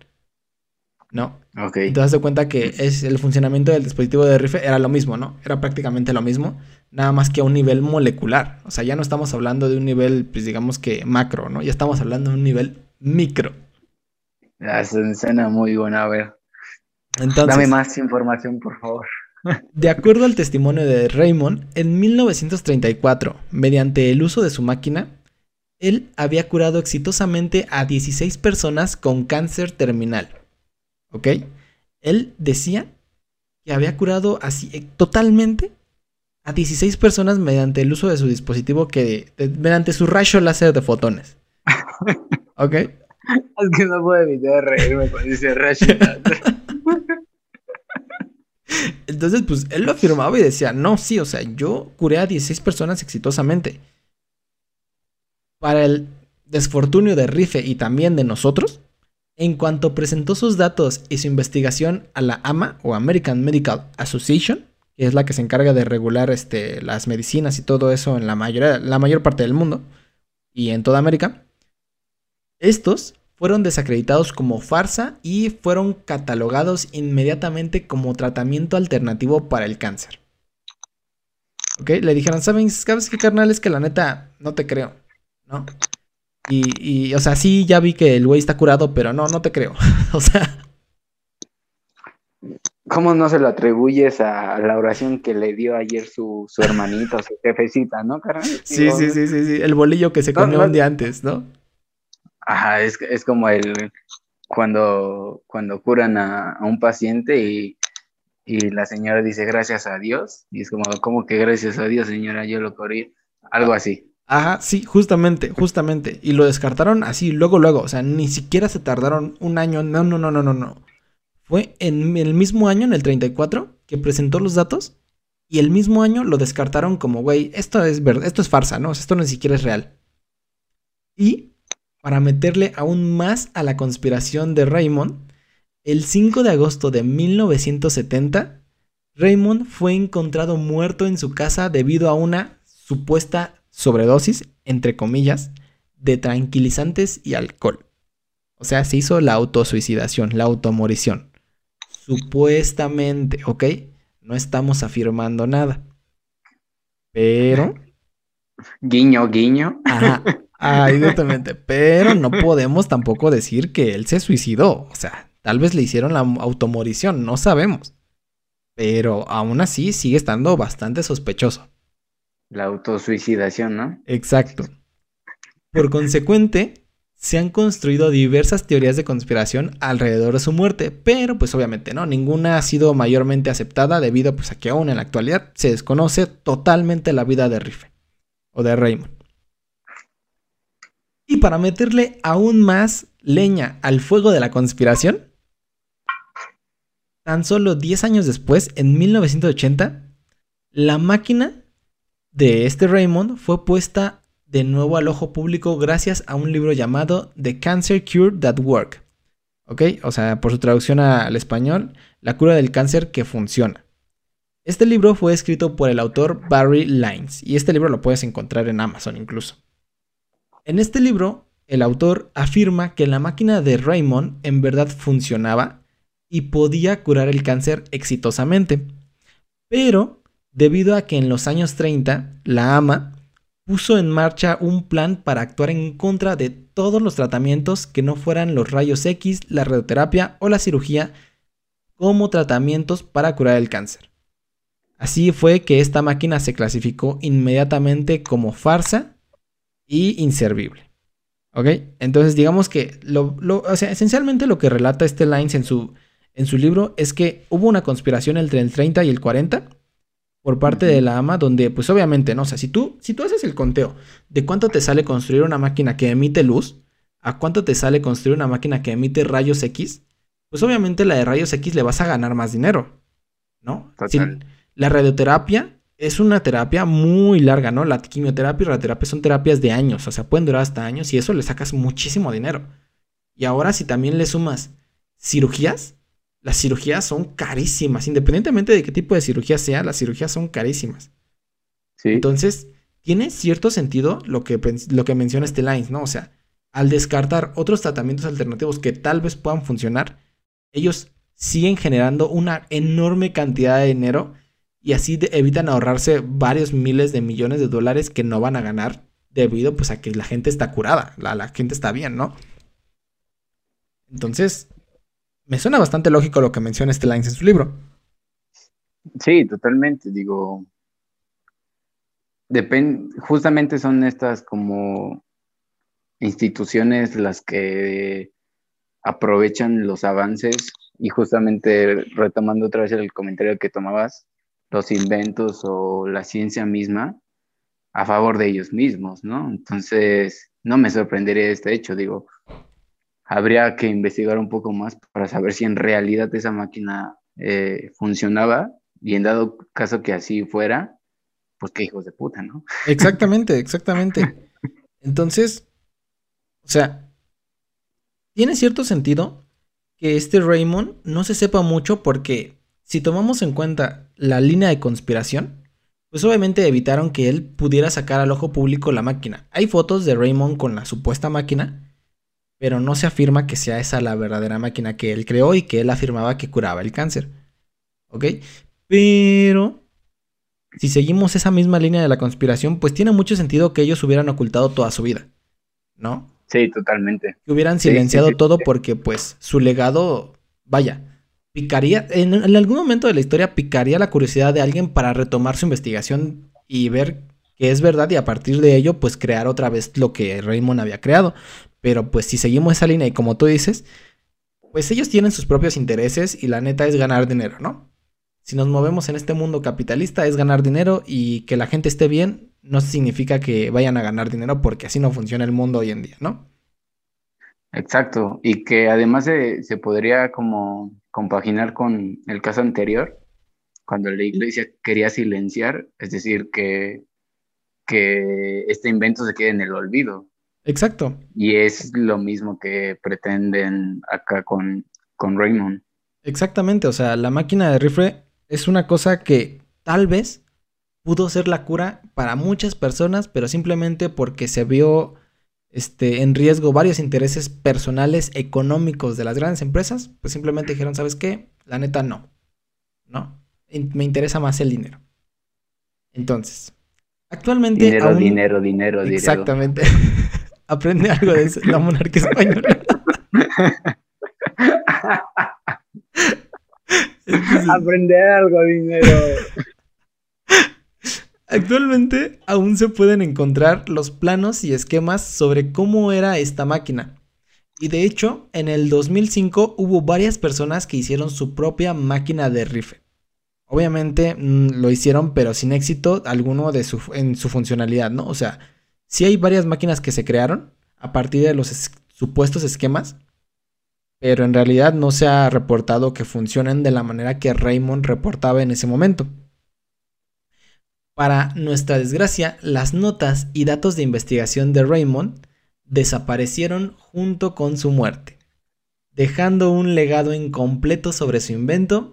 ¿No? Ok. Entonces, de cuenta que es el funcionamiento del dispositivo de rifle era lo mismo, ¿no? Era prácticamente lo mismo nada más que a un nivel molecular. O sea, ya no estamos hablando de un nivel, pues digamos que macro, ¿no? Ya estamos hablando de un nivel micro. Ya, suena muy buena, a ver. Entonces, Dame más información, por favor. De acuerdo al testimonio de Raymond, en 1934, mediante el uso de su máquina, él había curado exitosamente a 16 personas con cáncer terminal. ¿Ok? Él decía que había curado así eh, totalmente a 16 personas mediante el uso de su dispositivo que mediante su rayo láser de fotones. ¿Ok? Es que no puedo evitar reírme con ese rayo Entonces, pues él lo afirmaba y decía, no, sí, o sea, yo curé a 16 personas exitosamente. Para el desfortunio de Rife y también de nosotros, en cuanto presentó sus datos y su investigación a la AMA o American Medical Association, que es la que se encarga de regular este, las medicinas y todo eso en la, mayor parte del mundo y en toda América, estos fueron desacreditados como farsa y fueron catalogados inmediatamente como tratamiento alternativo para el cáncer. Le dijeron, ¿sabes, qué carnal? Es que la neta no te creo, ¿no? Y, y, o sea, sí, ya vi que el güey está curado, pero no, no te creo. o sea, ¿Cómo no se lo atribuyes a la oración que le dio ayer su, su hermanito, su jefecita, no, carnal? Sí, sí, sí, sí, sí, el bolillo que se comió un día antes, ¿no? Ajá, es, es como el cuando, cuando curan a, un paciente y, y, la señora dice gracias a Dios, y es como, ¿cómo que gracias a Dios, señora? Yo lo corrí, algo así. Ajá, sí, justamente, justamente. Y lo descartaron así, luego, luego. O sea, ni siquiera se tardaron un año. No, no, no, no, no, no. Fue en el mismo año, en el 34, que presentó los datos y el mismo año lo descartaron como, güey, esto es verdad, esto es farsa, ¿no? Esto ni siquiera es real. Y para meterle aún más a la conspiración de Raymond, el 5 de agosto de 1970, Raymond fue encontrado muerto en su casa debido a una supuesta sobredosis, entre comillas, de tranquilizantes y alcohol. O sea, se hizo la autosuicidación, la automorición. Supuestamente, ¿ok? No estamos afirmando nada. Pero. Guiño, guiño. Ajá. Ah, exactamente. Pero no podemos tampoco decir que él se suicidó. O sea, tal vez le hicieron la automorición, no sabemos. Pero aún así sigue estando bastante sospechoso. La autosuicidación, ¿no? Exacto. Por consecuente, se han construido diversas teorías de conspiración alrededor de su muerte, pero pues obviamente no, ninguna ha sido mayormente aceptada debido pues a que aún en la actualidad se desconoce totalmente la vida de Rife o de Raymond. Y para meterle aún más leña al fuego de la conspiración, tan solo 10 años después, en 1980, la máquina de este Raymond fue puesta de nuevo al ojo público gracias a un libro llamado The Cancer Cure That Work. ¿Ok? O sea, por su traducción al español, La cura del cáncer que funciona. Este libro fue escrito por el autor Barry Lines y este libro lo puedes encontrar en Amazon incluso. En este libro, el autor afirma que la máquina de Raymond en verdad funcionaba y podía curar el cáncer exitosamente. Pero, debido a que en los años 30, la AMA puso en marcha un plan para actuar en contra de todos los tratamientos que no fueran los rayos X, la radioterapia o la cirugía como tratamientos para curar el cáncer. Así fue que esta máquina se clasificó inmediatamente como farsa y inservible. ¿Ok? Entonces digamos que lo, esencialmente lo que relata este Lines en su, en su libro es que hubo una conspiración entre el 30 y el 40 por parte de la AMA, donde pues obviamente, ¿no? O sea, si tú, si tú haces el conteo de cuánto te sale construir una máquina que emite luz, a cuánto te sale construir una máquina que emite rayos X, pues obviamente la de rayos X le vas a ganar más dinero, ¿no? la radioterapia es una terapia muy larga, ¿no? La quimioterapia y radioterapia son terapias de años, o sea, pueden durar hasta años y eso le sacas muchísimo dinero. Y ahora si también le sumas cirugías, las cirugías son carísimas, independientemente de qué tipo de cirugía sea, las cirugías son carísimas. Sí. Entonces, tiene cierto sentido lo que, lo que menciona este Lines, ¿no? O sea, al descartar otros tratamientos alternativos que tal vez puedan funcionar, ellos siguen generando una enorme cantidad de dinero y así evitan ahorrarse varios miles de millones de dólares que no van a ganar debido pues a que la gente está curada, la, la gente está bien, ¿no? Entonces, me suena bastante lógico lo que menciona este Lines en su libro. Sí, totalmente. Digo, depende, justamente son estas como instituciones las que aprovechan los avances y justamente retomando otra vez el comentario que tomabas, los inventos o la ciencia misma a favor de ellos mismos, ¿no? Entonces, no me sorprendería este hecho, digo, habría que investigar un poco más para saber si en realidad esa máquina eh, funcionaba y en dado caso que así fuera, pues qué hijos de puta, ¿no? Exactamente, exactamente. Entonces, o sea, tiene cierto sentido que este Raymond no se sepa mucho porque si tomamos en cuenta la línea de conspiración, pues obviamente evitaron que él pudiera sacar al ojo público la máquina. Hay fotos de Raymond con la supuesta máquina, pero no se afirma que sea esa la verdadera máquina que él creó y que él afirmaba que curaba el cáncer. ¿Ok? Pero si seguimos esa misma línea de la conspiración, pues tiene mucho sentido que ellos hubieran ocultado toda su vida, ¿no? Sí, totalmente. Que hubieran silenciado todo porque pues su legado, vaya, picaría, en, en, algún momento de la historia picaría la curiosidad de alguien para retomar su investigación y ver que es verdad y a partir de ello pues crear otra vez lo que Raymond había creado. Pero pues si seguimos esa línea y como tú dices, pues ellos tienen sus propios intereses y la neta es ganar dinero, ¿no? Si nos movemos en este mundo capitalista es ganar dinero y que la gente esté bien no significa que vayan a ganar dinero porque así no funciona el mundo hoy en día, ¿no? Exacto, y que además se, se podría como compaginar con el caso anterior, cuando la iglesia quería silenciar, es decir, que, que este invento se quede en el olvido. Exacto. Y es lo mismo que pretenden acá con, con Raymond. Exactamente, o sea, la máquina de rifle es una cosa que tal vez pudo ser la cura para muchas personas, pero simplemente porque se vio este, en riesgo varios intereses personales, económicos de las grandes empresas, pues simplemente dijeron, ¿sabes qué? La neta no, ¿no? Me interesa más el dinero. Entonces, actualmente... Dinero, dinero, dinero, dinero. Exactamente. Aprende algo de la monarquía española. Aprende algo, dinero. Actualmente aún se pueden encontrar los planos y esquemas sobre cómo era esta máquina. Y de hecho, en el 2005 hubo varias personas que hicieron su propia máquina de rifle. Obviamente mm, lo hicieron, pero sin éxito alguno de su, en su funcionalidad, ¿no? O sea, Sí hay varias máquinas que se crearon a partir de los supuestos esquemas, pero en realidad no se ha reportado que funcionen de la manera que Raymond reportaba en ese momento. Para nuestra desgracia, las notas y datos de investigación de Raymond desaparecieron junto con su muerte, dejando un legado incompleto sobre su invento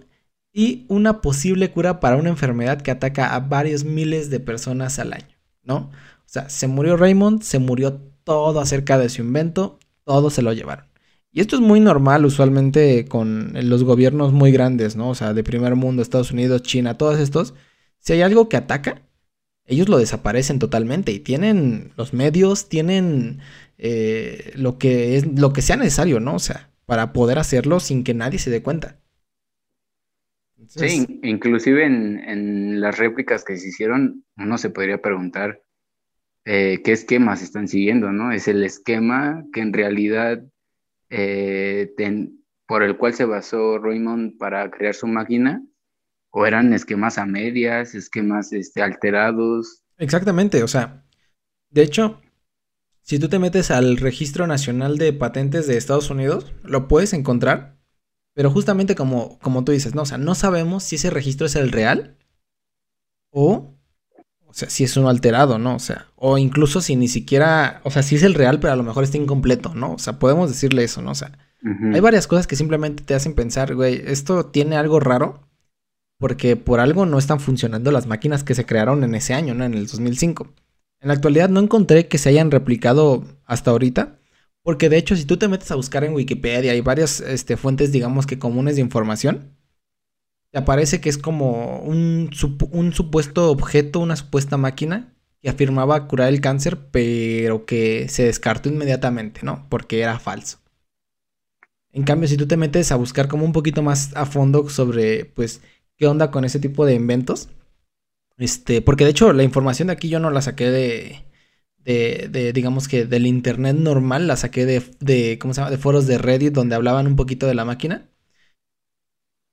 y una posible cura para una enfermedad que ataca a varios miles de personas al año, ¿no? O sea, se murió Raymond, se murió todo acerca de su invento, todo se lo llevaron. Y esto es muy normal usualmente con los gobiernos muy grandes, ¿no? O sea, de primer mundo, Estados Unidos, China, todos estos. Si hay algo que ataca, ellos lo desaparecen totalmente y tienen los medios, tienen eh, lo que es lo que sea necesario, ¿no? O sea, para poder hacerlo sin que nadie se dé cuenta. Sí, inclusive en, las réplicas que se hicieron, uno se podría preguntar eh, qué esquemas están siguiendo, ¿no? Es el esquema que en realidad eh, por el cual se basó Raymond para crear su máquina, o eran esquemas a medias, esquemas este, alterados. Exactamente, o sea, de hecho, si tú te metes al Registro Nacional de Patentes de Estados Unidos, lo puedes encontrar, pero justamente como, como tú dices, no, o sea, no sabemos si ese registro es el real o, o sea, si es uno alterado, ¿no? O sea, o incluso si ni siquiera, o sea, si es el real, pero a lo mejor está incompleto, ¿no? O sea, podemos decirle eso, ¿no? O sea, hay varias cosas que simplemente te hacen pensar, güey, esto tiene algo raro porque por algo no están funcionando las máquinas que se crearon en ese año, ¿no? En el 2005. En la actualidad no encontré que se hayan replicado hasta ahorita, porque de hecho si tú te metes a buscar en Wikipedia hay varias este, fuentes, digamos que comunes de información, aparece que es como un, supuesto objeto, una supuesta máquina que afirmaba curar el cáncer, pero que se descartó inmediatamente, ¿no? Porque era falso. En cambio, si tú te metes a buscar como un poquito más a fondo sobre, pues, qué onda con ese tipo de inventos. Este, porque de hecho la información de aquí yo no la saqué de, de, de digamos que del internet normal, la saqué de, de, ¿cómo se llama? De foros de Reddit donde hablaban un poquito de la máquina.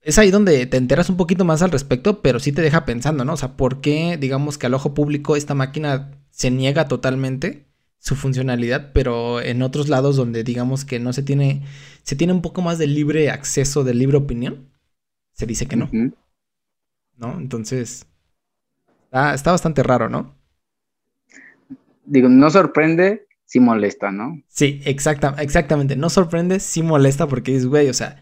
Es ahí donde te enteras un poquito más al respecto, pero sí te deja pensando, ¿no? O sea, ¿por qué, digamos que al ojo público esta máquina se niega totalmente su funcionalidad, pero en otros lados donde digamos que no se tiene, se tiene un poco más de libre acceso, de libre opinión, se dice que no. ¿no? Entonces, está, bastante raro, ¿no? Digo, no sorprende, sí molesta, ¿no? Sí, exacta, exactamente. No sorprende, sí molesta porque es, güey, o sea,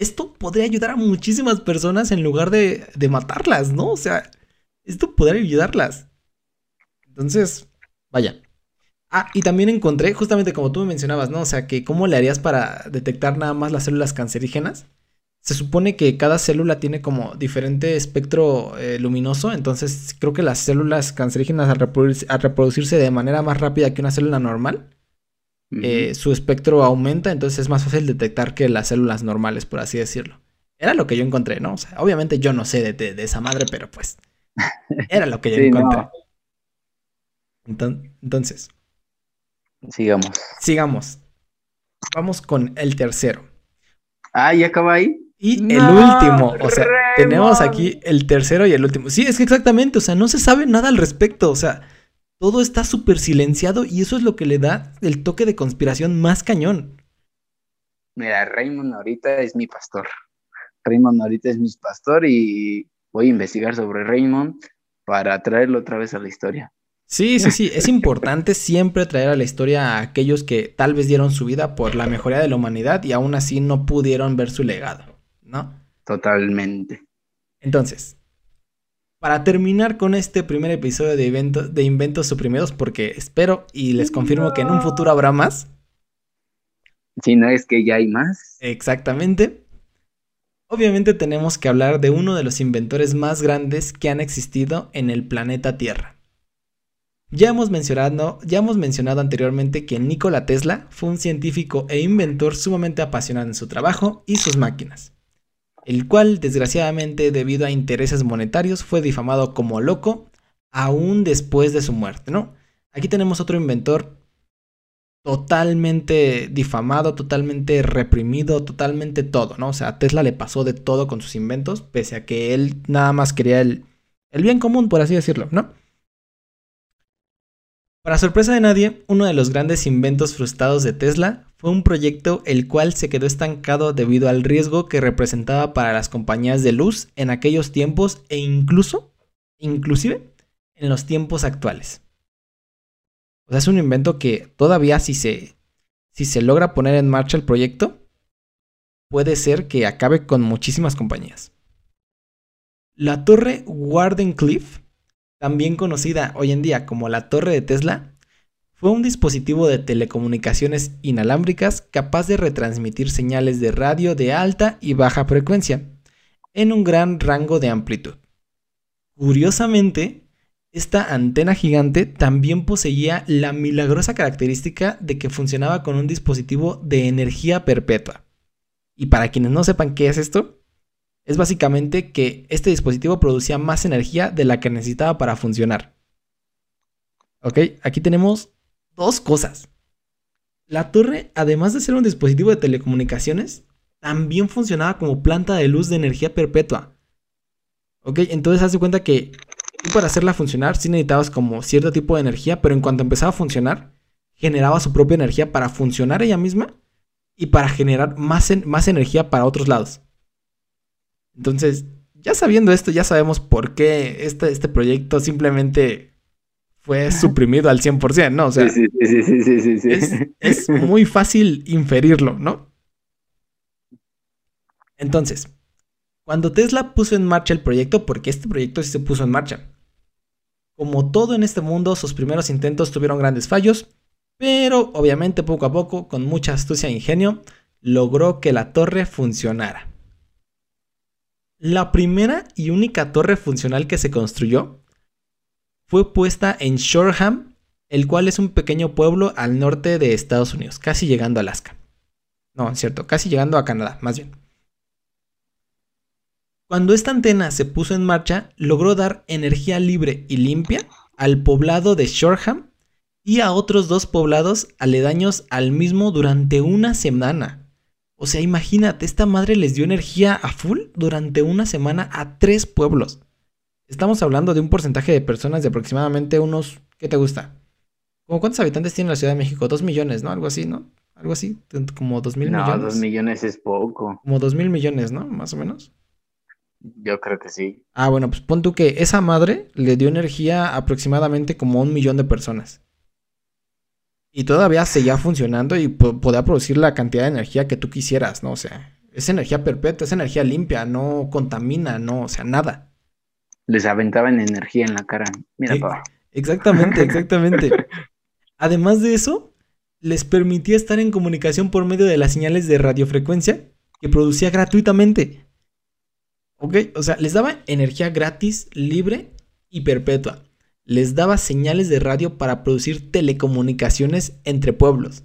esto podría ayudar a muchísimas personas en lugar de, de matarlas, ¿no? O sea, esto podría ayudarlas. Entonces, vaya. Ah, y también encontré, justamente como tú me mencionabas, ¿no? O sea, que cómo le harías para detectar nada más las células cancerígenas se supone que cada célula tiene como diferente espectro eh, luminoso, entonces creo que las células cancerígenas al, reproducirse de manera más rápida que una célula normal, eh, su espectro aumenta, entonces es más fácil detectar que las células normales, por así decirlo. Era lo que yo encontré, ¿no? O sea, obviamente yo no sé de, esa madre, pero pues era lo que yo encontré. Entonces. Sigamos. Sigamos. Vamos con el tercero. Ah, ¿y acaba ahí? Y el último, o sea, tenemos aquí el tercero y el último. Sí, es que exactamente, o sea, no se sabe nada al respecto, o sea, todo está súper silenciado y eso es lo que le da el toque de conspiración más cañón. Mira, Raymond ahorita es mi pastor. Raymond ahorita es mi pastor y voy a investigar sobre Raymond para traerlo otra vez a la historia. Sí, sí, sí, es importante siempre traer a la historia a aquellos que tal vez dieron su vida por la mejoría de la humanidad y aún así no pudieron ver su legado. ¿no? Totalmente. Entonces, para terminar con este primer episodio de, de Inventos Suprimidos, porque espero y les confirmo que en un futuro habrá más. Si no es que ya hay más. Exactamente. Obviamente tenemos que hablar de uno de los inventores más grandes que han existido en el planeta Tierra. Ya hemos, mencionado, ya hemos mencionado anteriormente que Nikola Tesla fue un científico e inventor sumamente apasionado en su trabajo y sus máquinas el cual desgraciadamente debido a intereses monetarios fue difamado como loco aún después de su muerte, ¿no? Aquí tenemos otro inventor totalmente difamado, totalmente reprimido, totalmente todo, ¿no? O sea, Tesla le pasó de todo con sus inventos, pese a que él nada más quería el, el bien común, por así decirlo, ¿no? Para sorpresa de nadie, uno de los grandes inventos frustrados de Tesla fue un proyecto el cual se quedó estancado debido al riesgo que representaba para las compañías de luz en aquellos tiempos e incluso, inclusive, en los tiempos actuales. O sea, es un invento que todavía si se, si se logra poner en marcha el proyecto, puede ser que acabe con muchísimas compañías. La torre Wardenclyffe, también conocida hoy en día como la torre de Tesla, fue un dispositivo de telecomunicaciones inalámbricas capaz de retransmitir señales de radio de alta y baja frecuencia en un gran rango de amplitud. Curiosamente, esta antena gigante también poseía la milagrosa característica de que funcionaba con un dispositivo de energía perpetua. Y para quienes no sepan qué es esto, es básicamente que este dispositivo producía más energía de la que necesitaba para funcionar. Ok, aquí tenemos dos cosas. La torre, además de ser un dispositivo de telecomunicaciones, también funcionaba como planta de luz de energía perpetua. Ok, entonces haz de cuenta que para hacerla funcionar sí necesitabas como cierto tipo de energía, pero en cuanto empezaba a funcionar, generaba su propia energía para funcionar ella misma y para generar más, más energía para otros lados. Entonces, ya sabiendo esto, ya sabemos por qué este, este proyecto simplemente fue suprimido al 100%, ¿no? O sea, sí, sí, sí, sí, es, es muy fácil inferirlo, ¿no? Entonces, cuando Tesla puso en marcha el proyecto, porque este proyecto sí se puso en marcha, como todo en este mundo, sus primeros intentos tuvieron grandes fallos, pero obviamente poco a poco, con mucha astucia e ingenio, logró que la torre funcionara. La primera y única torre funcional que se construyó fue puesta en Shoreham, el cual es un pequeño pueblo al norte de Estados Unidos, casi llegando a Alaska. No, es cierto, casi llegando a Canadá, más bien. Cuando esta antena se puso en marcha, logró dar energía libre y limpia al poblado de Shoreham y a otros dos poblados aledaños al mismo durante una semana. O sea, imagínate, esta madre les dio energía a full durante una semana a tres pueblos. Estamos hablando de un porcentaje de personas de aproximadamente unos, ¿qué te gusta? ¿Cómo cuántos habitantes tiene la Ciudad de México? Dos millones, ¿no? Algo así, ¿no? Algo así, como dos mil millones. No, dos millones es poco. Como dos mil millones, ¿no? Más o menos. Yo creo que sí. Ah, bueno, pues pon tú que esa madre le dio energía a aproximadamente como un millón de personas. Y todavía seguía funcionando y podía producir la cantidad de energía que tú quisieras, ¿no? O sea, es energía perpetua, es energía limpia, no contamina, no, o sea, nada les aventaban energía en la cara. Mira, Exactamente, exactamente. Además de eso, les permitía estar en comunicación por medio de las señales de radiofrecuencia que producía gratuitamente. ¿Ok? O sea, les daba energía gratis, libre y perpetua. Les daba señales de radio para producir telecomunicaciones entre pueblos.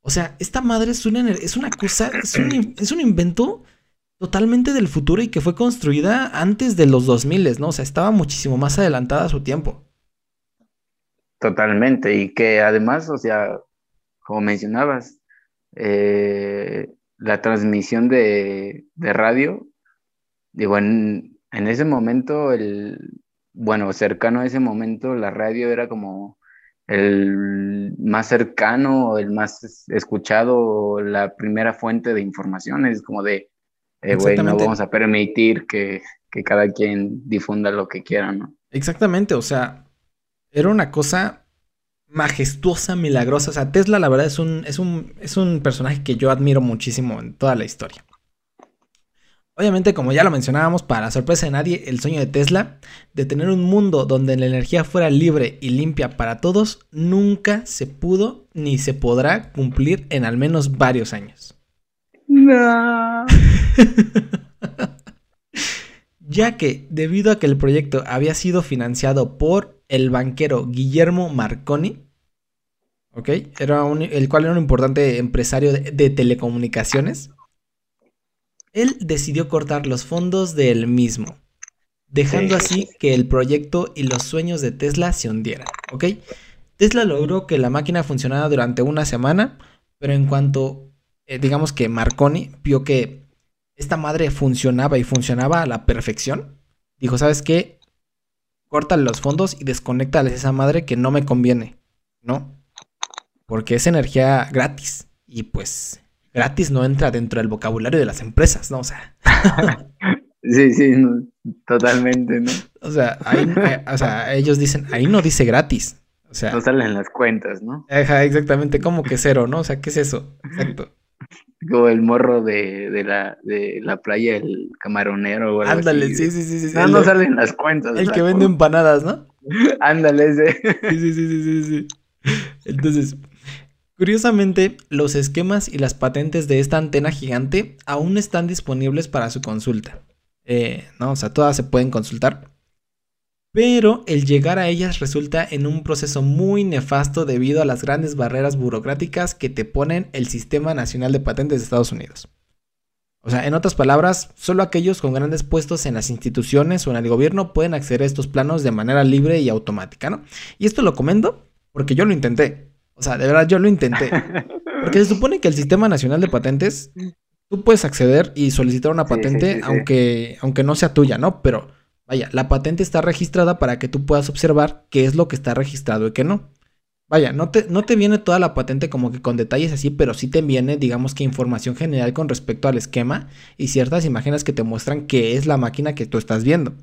O sea, esta madre es una, es una cosa, es un, es un invento totalmente del futuro y que fue construida antes de los 2000, ¿no? O sea, estaba muchísimo más adelantada a su tiempo. Totalmente, y que además, o sea, como mencionabas, eh, la transmisión de, radio, digo, en, en, ese momento, el, bueno, cercano a ese momento, la radio era como el más cercano, el más escuchado, la primera fuente de información, es como de, eh, no vamos a permitir que, cada quien difunda lo que quiera, ¿no? Exactamente, o sea, era una cosa majestuosa, milagrosa. O sea, Tesla, la verdad, es un, es un, es un personaje que yo admiro muchísimo en toda la historia. Obviamente, como ya lo mencionábamos, para sorpresa de nadie, el sueño de Tesla de tener un mundo donde la energía fuera libre y limpia para todos nunca se pudo ni se podrá cumplir en al menos varios años. No. ya que, debido a que el proyecto había sido financiado por el banquero Guillermo Marconi, ¿ok? Era el cual era un importante empresario de, telecomunicaciones, él decidió cortar los fondos del mismo, dejando así que el proyecto y los sueños de Tesla se hundieran, ¿ok? Tesla logró que la máquina funcionara durante una semana, pero en cuanto, eh, digamos que Marconi vio que esta madre funcionaba y funcionaba a la perfección, dijo, ¿sabes qué? Córtale los fondos y desconéctales esa madre que no me conviene, ¿no? Porque es energía gratis y pues gratis no entra dentro del vocabulario de las empresas, ¿no? O sea. sí, sí, totalmente, ¿no? O sea, ahí, eh, o sea, ellos dicen, ahí no dice gratis. O sea, no salen las cuentas, ¿no? Ajá, exactamente, como que cero, ¿no? O sea, ¿qué es eso? Exacto. Como el morro de, de, la, de la playa, el camaronero. O algo Ándale, sí, sí, sí, sí. No, no salen las cuentas. El que vende empanadas, ¿no? Ándale, ese. Sí, sí, sí, sí, sí. Entonces, curiosamente, los esquemas y las patentes de esta antena gigante aún están disponibles para su consulta. Eh, no, o sea, todas se pueden consultar. Pero el llegar a ellas resulta en un proceso muy nefasto debido a las grandes barreras burocráticas que te ponen el Sistema Nacional de Patentes de Estados Unidos. O sea, en otras palabras, solo aquellos con grandes puestos en las instituciones o en el gobierno pueden acceder a estos planos de manera libre y automática, ¿no? Y esto lo comento porque yo lo intenté. O sea, de verdad yo lo intenté. Porque se supone que el Sistema Nacional de Patentes, tú puedes acceder y solicitar una patente aunque, aunque no sea tuya, ¿no? Pero vaya, la patente está registrada para que tú puedas observar qué es lo que está registrado y qué no. Vaya, no te, no te viene toda la patente como que con detalles así, pero sí te viene, digamos que información general con respecto al esquema y ciertas imágenes que te muestran qué es la máquina que tú estás viendo.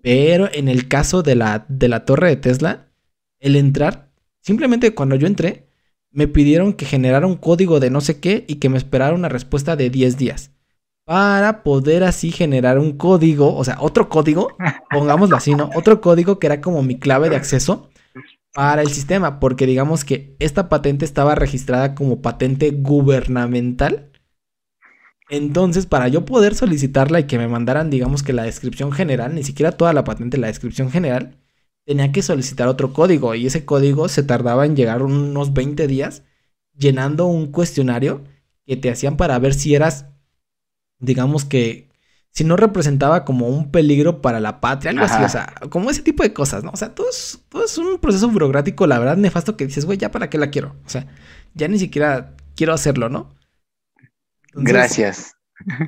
Pero en el caso de la, de la torre de Tesla, el entrar, simplemente cuando yo entré, me pidieron que generara un código de no sé qué y que me esperara una respuesta de 10 días. Para poder así generar un código, o sea, otro código, pongámoslo así, ¿no? Otro código que era como mi clave de acceso para el sistema, porque digamos que esta patente estaba registrada como patente gubernamental. Entonces, para yo poder solicitarla y que me mandaran, digamos que la descripción general, ni siquiera toda la patente, la descripción general, tenía que solicitar otro código y ese código se tardaba en llegar unos 20 días llenando un cuestionario que te hacían para ver si eras, digamos que si no representaba como un peligro para la patria, algo así, o sea, como ese tipo de cosas, ¿no? O sea, todo es, todo es un proceso burocrático, la verdad, nefasto que dices, güey, ya para qué la quiero, o sea, ya ni siquiera quiero hacerlo, ¿no? gracias.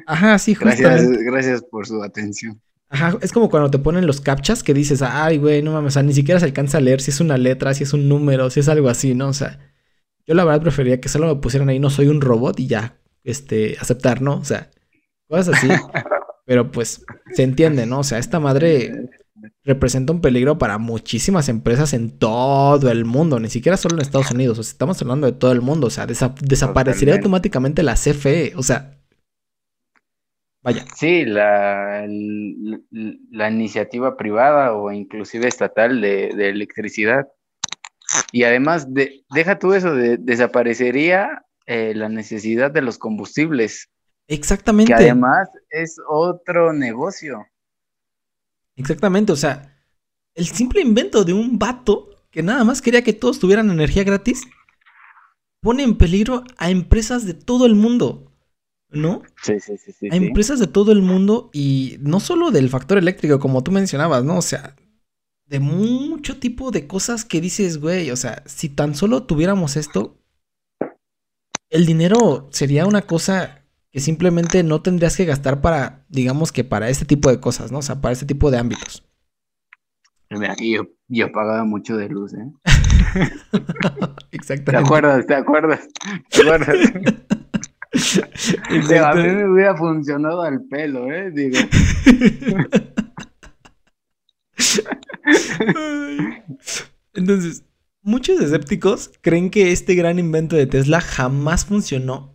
Ajá, sí, Gracias, gracias por su atención. Ajá, es como cuando te ponen los captchas que dices, ay, güey, no mames, o sea, ni siquiera se alcanza a leer si es una letra, si es un número, si es algo así, ¿no? O sea, yo la verdad prefería que solo me pusieran ahí, no soy un robot y ya, este, aceptar, ¿no? O sea, cosas así. Pero pues se entiende, ¿no? O sea, esta madre representa un peligro para muchísimas empresas en todo el mundo, ni siquiera solo en Estados Unidos, o sea, estamos hablando de todo el mundo, o sea, desaparecería automáticamente la CFE, o sea, vaya. Sí, la, la, iniciativa privada o inclusive estatal de, electricidad. Y además, de, deja tú eso, de, desaparecería eh, la necesidad de los combustibles. Exactamente. Que además es otro negocio. Exactamente, o sea, el simple invento de un vato que nada más quería que todos tuvieran energía gratis pone en peligro a empresas de todo el mundo, ¿no? Sí, sí, sí, sí. A empresas de todo el mundo y no solo del factor eléctrico, como tú mencionabas, ¿no? O sea, de mucho tipo de cosas que dices, güey, o sea, si tan solo tuviéramos esto, el dinero sería una cosa que simplemente no tendrías que gastar para, digamos que para este tipo de cosas, ¿no? O sea, para este tipo de ámbitos. Yo, yo pagaba mucho de luz, ¿eh? Exactamente. ¿Te acuerdas? ¿Te acuerdas? ¿Te acuerdas? a mí me hubiera funcionado al pelo, ¿eh? Digo. Entonces, muchos escépticos creen que este gran invento de Tesla jamás funcionó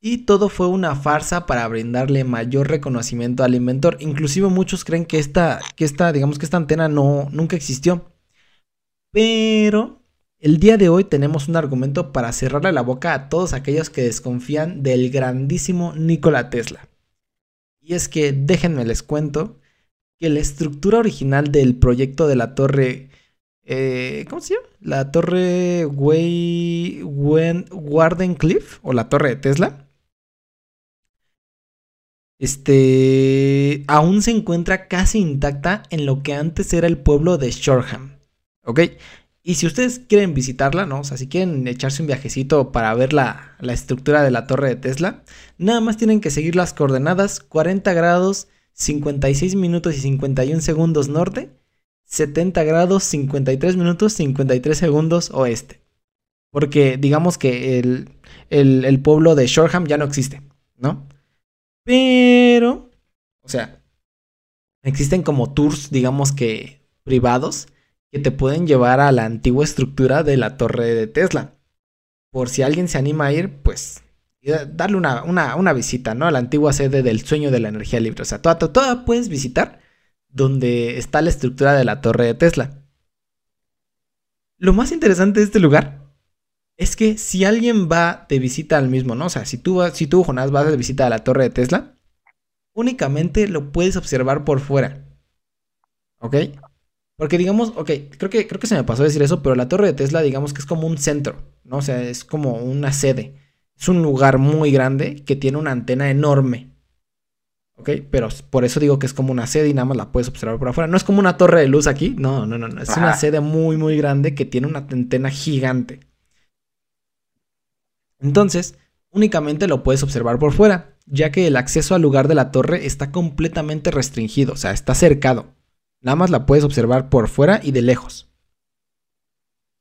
y todo fue una farsa para brindarle mayor reconocimiento al inventor. Inclusive muchos creen que esta, que esta, digamos que esta antena no, nunca existió. Pero el día de hoy tenemos un argumento para cerrarle la boca a todos aquellos que desconfían del grandísimo Nikola Tesla. Y es que déjenme les cuento que la estructura original del proyecto de la torre... Eh, ¿Cómo se llama? La torre Way, Wardenclyffe o la torre de Tesla este, aún se encuentra casi intacta en lo que antes era el pueblo de Shoreham. ¿Ok? Y si ustedes quieren visitarla, ¿no? O sea, si quieren echarse un viajecito para ver la, la estructura de la torre de Tesla, nada más tienen que seguir las coordenadas 40 grados, 56 minutos y 51 segundos norte, 70 grados, 53 minutos, 53 segundos oeste. Porque digamos que el, el, el pueblo de Shoreham ya no existe, ¿no? Pero, o sea, existen como tours, digamos que privados, que te pueden llevar a la antigua estructura de la torre de Tesla. Por si alguien se anima a ir, pues darle una, una, visita, ¿no? A la antigua sede del sueño de la energía libre. O sea, toda, toda puedes visitar donde está la estructura de la torre de Tesla. lo más interesante de este lugar es que si alguien va de visita al mismo, ¿no? O sea, si tú, si tú Jonás, vas de visita a la torre de Tesla, únicamente lo puedes observar por fuera. ¿Ok? Porque digamos, ok, creo que, creo que se me pasó a decir eso, pero la torre de Tesla, digamos que es como un centro, ¿no? O sea, es como una sede. Es un lugar muy grande que tiene una antena enorme. ¿Ok? Pero por eso digo que es como una sede y nada más la puedes observar por afuera. No es como una torre de luz aquí, no, no, no, no. Es una sede muy, muy grande que tiene una antena gigante. Entonces, únicamente lo puedes observar por fuera, ya que el acceso al lugar de la torre está completamente restringido, o sea, está cercado. Nada más la puedes observar por fuera y de lejos.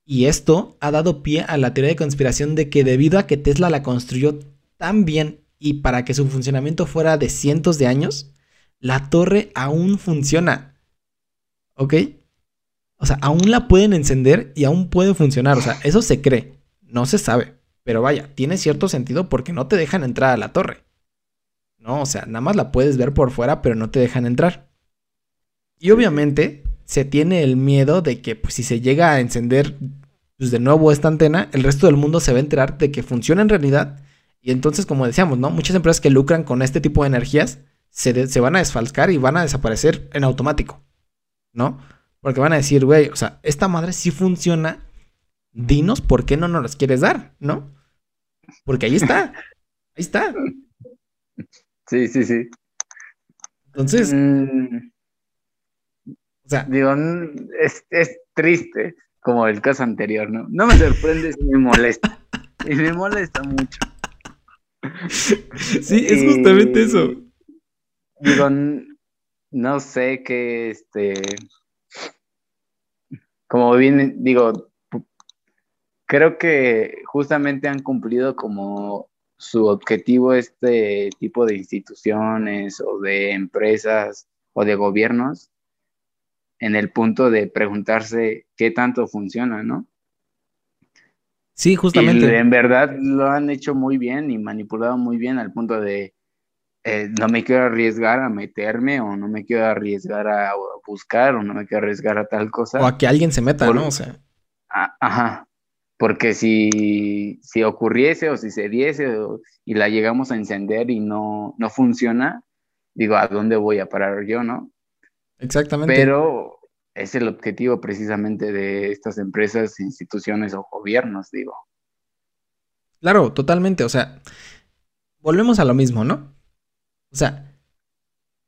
Y esto ha dado pie a la teoría de conspiración de que debido a que Tesla la construyó tan bien y para que su funcionamiento fuera de cientos de años, la torre aún funciona. ¿Ok? O sea, aún la pueden encender y aún puede funcionar. O sea, eso se cree. No se sabe. Pero vaya, tiene cierto sentido porque no te dejan entrar a la torre. No, o sea, nada más la puedes ver por fuera, pero no te dejan entrar. Y obviamente se tiene el miedo de que pues, si se llega a encender pues, de nuevo esta antena, el resto del mundo se va a enterar de que funciona en realidad. Y entonces, como decíamos, ¿no? Muchas empresas que lucran con este tipo de energías se, se van a desfalcar y van a desaparecer en automático. ¿No? Porque van a decir, güey, o sea, esta madre sí funciona dinos por qué no nos las quieres dar, ¿no? Porque ahí está, ahí está. Sí, sí, sí. Entonces, mm. Sea, digo, es, es, triste, como el caso anterior, ¿no? No me sorprende si me molesta. Y me molesta mucho. Sí, es justamente eso. Digo, no sé qué, este, como bien, digo, creo que justamente han cumplido como su objetivo este tipo de instituciones o de empresas o de gobiernos en el punto de preguntarse qué tanto funciona, ¿no? Sí, justamente. en verdad lo han hecho muy bien y manipulado muy bien al punto de eh, no me quiero arriesgar a meterme o no me quiero arriesgar a, buscar o no me quiero arriesgar a tal cosa. O a que alguien se meta, ¿no? O sea. ajá, porque si, si ocurriese o si se diese y la llegamos a encender y no, no funciona, digo, ¿a dónde voy a parar yo, no? Exactamente. Pero es el objetivo precisamente de estas empresas, instituciones o gobiernos, digo. Claro, totalmente. O sea, volvemos a lo mismo, ¿no? O sea,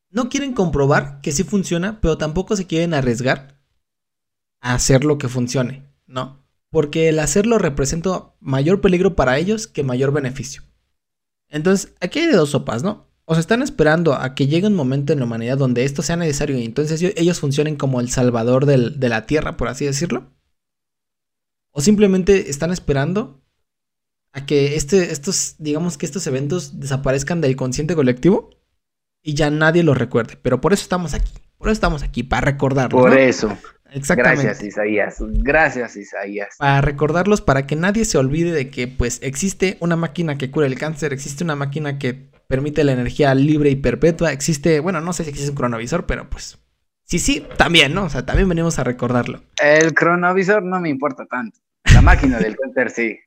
no quieren comprobar que sí funciona, pero tampoco se quieren arriesgar a hacer lo que funcione, ¿no? porque el hacerlo representa mayor peligro para ellos que mayor beneficio. Entonces, aquí hay de dos sopas, ¿no? O se están esperando a que llegue un momento en la humanidad donde esto sea necesario y entonces ellos funcionen como el salvador de la tierra, por así decirlo. O simplemente están esperando a que este, estos, digamos que estos eventos desaparezcan del consciente colectivo y ya nadie los recuerde. Pero por eso estamos aquí. Por eso estamos aquí, para recordarlo. Por eso. Exactamente. Gracias, Isaías. Gracias, Isaías. Para recordarlos, para que nadie se olvide de que, pues, existe una máquina que cura el cáncer, existe una máquina que permite la energía libre y perpetua, existe, bueno, no sé si existe un cronovisor, pero pues, sí, sí, también, ¿no? O sea, también venimos a recordarlo. El cronovisor no me importa tanto. La máquina del cáncer sí.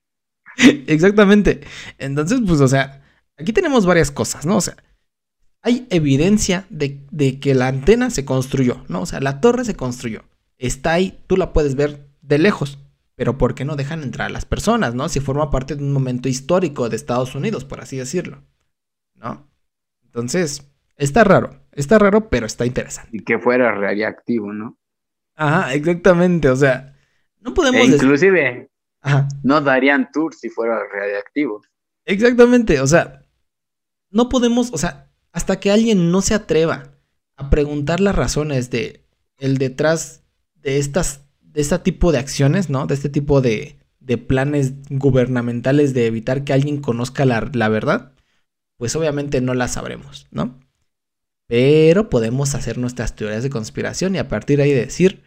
Exactamente. Entonces, pues, o sea, aquí tenemos varias cosas, ¿no? O sea, hay evidencia de, de que la antena se construyó, ¿no? O sea, la torre se construyó está ahí, tú la puedes ver de lejos, pero ¿por qué no dejan entrar a las personas, no? Si forma parte de un momento histórico de Estados Unidos, por así decirlo, ¿no? Entonces, está raro, está raro, pero está interesante. Y que fuera radiactivo, ¿no? Ajá, exactamente, o sea, no podemos... E inclusive, no darían tour si fuera radiactivo. Exactamente, o sea, no podemos, o sea, hasta que alguien no se atreva a preguntar las razones de el detrás de estas, de este tipo de acciones, ¿no? De este tipo de, de planes gubernamentales de evitar que alguien conozca la, la verdad, pues obviamente no la sabremos, ¿no? Pero podemos hacer nuestras teorías de conspiración y a partir de ahí decir,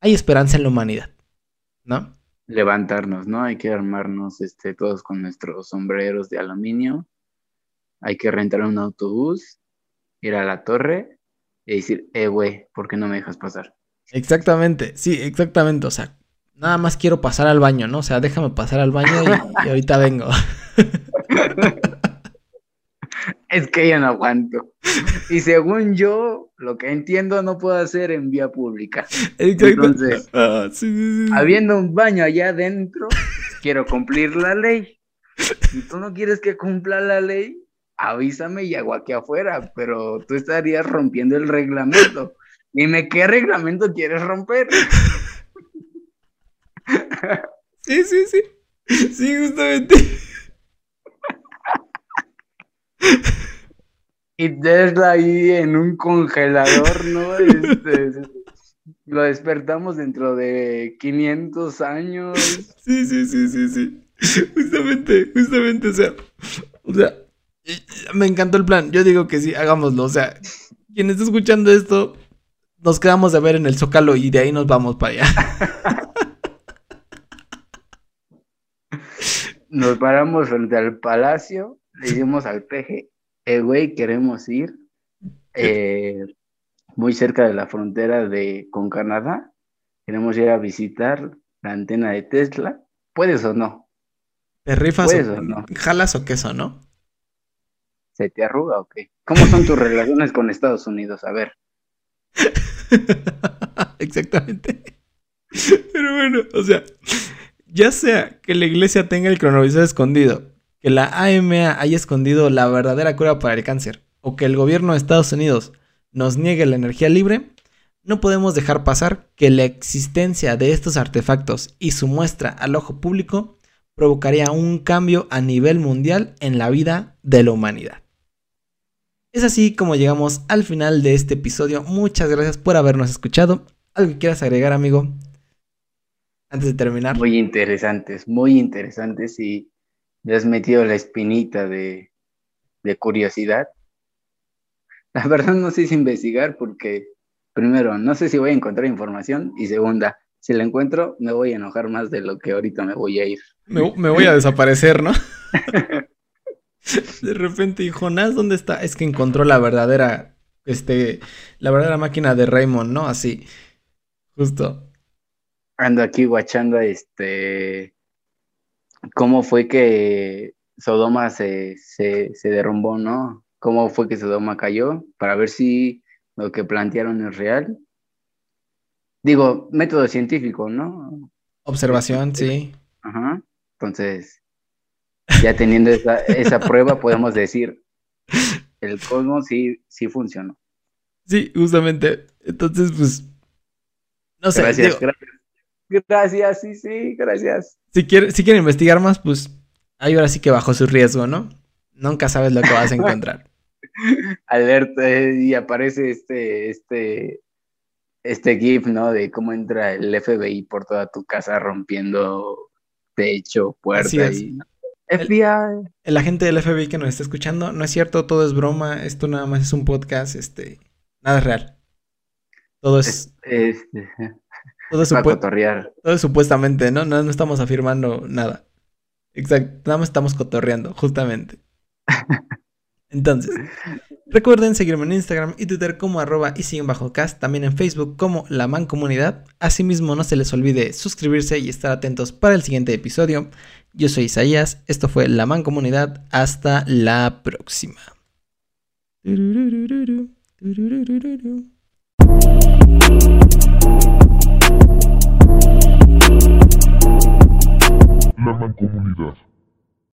hay esperanza en la humanidad, ¿no? Levantarnos, ¿no? Hay que armarnos este, todos con nuestros sombreros de aluminio. Hay que rentar un autobús, ir a la torre y decir, eh, güey, ¿por qué no me dejas pasar? Exactamente, sí, exactamente. O sea, nada más quiero pasar al baño, ¿no? O sea, déjame pasar al baño y, ahorita vengo. Es que ya no aguanto. Y según yo, lo que entiendo no puedo hacer en vía pública. Entonces, ah, habiendo un baño allá adentro, quiero cumplir la ley. Si tú no quieres que cumpla la ley, avísame y hago aquí afuera, pero tú estarías rompiendo el reglamento. Dime, ¿qué reglamento quieres romper? Sí, sí, sí. Sí, justamente. Y Tesla ahí en un congelador, ¿no? Este, lo despertamos dentro de 500 años. Sí, sí, sí, sí, sí. Justamente, justamente, o sea, o sea, me encantó el plan. Yo digo que sí, hagámoslo. O sea, quien está escuchando esto, nos quedamos de ver en el Zócalo y de ahí nos vamos para allá. Nos paramos frente al palacio, le dimos al peje, eh, güey, queremos ir eh, muy cerca de la frontera de con Canadá. Queremos ir a visitar la antena de Tesla. ¿Puedes o no? ¿Te rifas o, no? ¿Jalas o queso, no? ¿Se te arruga o qué? ¿Cómo son tus relaciones con Estados Unidos? A ver. Exactamente. Pero bueno, o sea, ya sea que la iglesia tenga el cronovisor escondido, que la AMA haya escondido la verdadera cura para el cáncer, o que el gobierno de Estados Unidos nos niegue la energía libre, no podemos dejar pasar que la existencia de estos artefactos y su muestra al ojo público provocaría un cambio a nivel mundial en la vida de la humanidad. Es así como llegamos al final de este episodio. Muchas gracias por habernos escuchado. ¿Algo que quieras agregar, amigo? Antes de terminar. Muy interesantes, muy interesantes y me has metido la espinita de, de curiosidad. La verdad no sé si investigar porque, primero, no sé si voy a encontrar información y segunda, si la encuentro, me voy a enojar más de lo que ahorita me voy a ir. Me, me voy a desaparecer, ¿no? De repente, y Jonás, ¿dónde está? Es que encontró la verdadera, este, la verdadera máquina de Raymond, ¿no? Así, justo. Ando aquí guachando, este, cómo fue que Sodoma se, se, se derrumbó, ¿no? ¿Cómo fue que Sodoma cayó? Para ver si lo que plantearon es real. Digo, método científico, ¿no? Observación, sí. Ajá. Entonces, ya teniendo esa, prueba, podemos decir, el cosmos sí, sí funcionó. Sí, justamente. Entonces, pues, no sé. Gracias, gracias. Gracias, sí, sí, gracias. Si quieren, si investigar más, pues, ahí ahora sí que bajo su riesgo, ¿no? Nunca sabes lo que vas a encontrar. Alerta, eh, y aparece este, este, este GIF, ¿no? De cómo entra el FBI por toda tu casa rompiendo techo, puerta y... FBI. El, agente del FBI que nos está escuchando, no es cierto, todo es broma, esto nada más es un podcast, este, nada es real. Todo es... Este, todo, todo es supuestamente, ¿no? ¿no? No estamos afirmando nada. Exacto, nada más estamos cotorreando, justamente. Entonces, recuerden seguirme en Instagram y Twitter como arroba y siguen bajo cast, también en Facebook como La Man Comunidad. Asimismo, no se les olvide suscribirse y estar atentos para el siguiente episodio. Yo soy Isaías, esto fue La Man Comunidad, hasta la próxima. La Comunidad.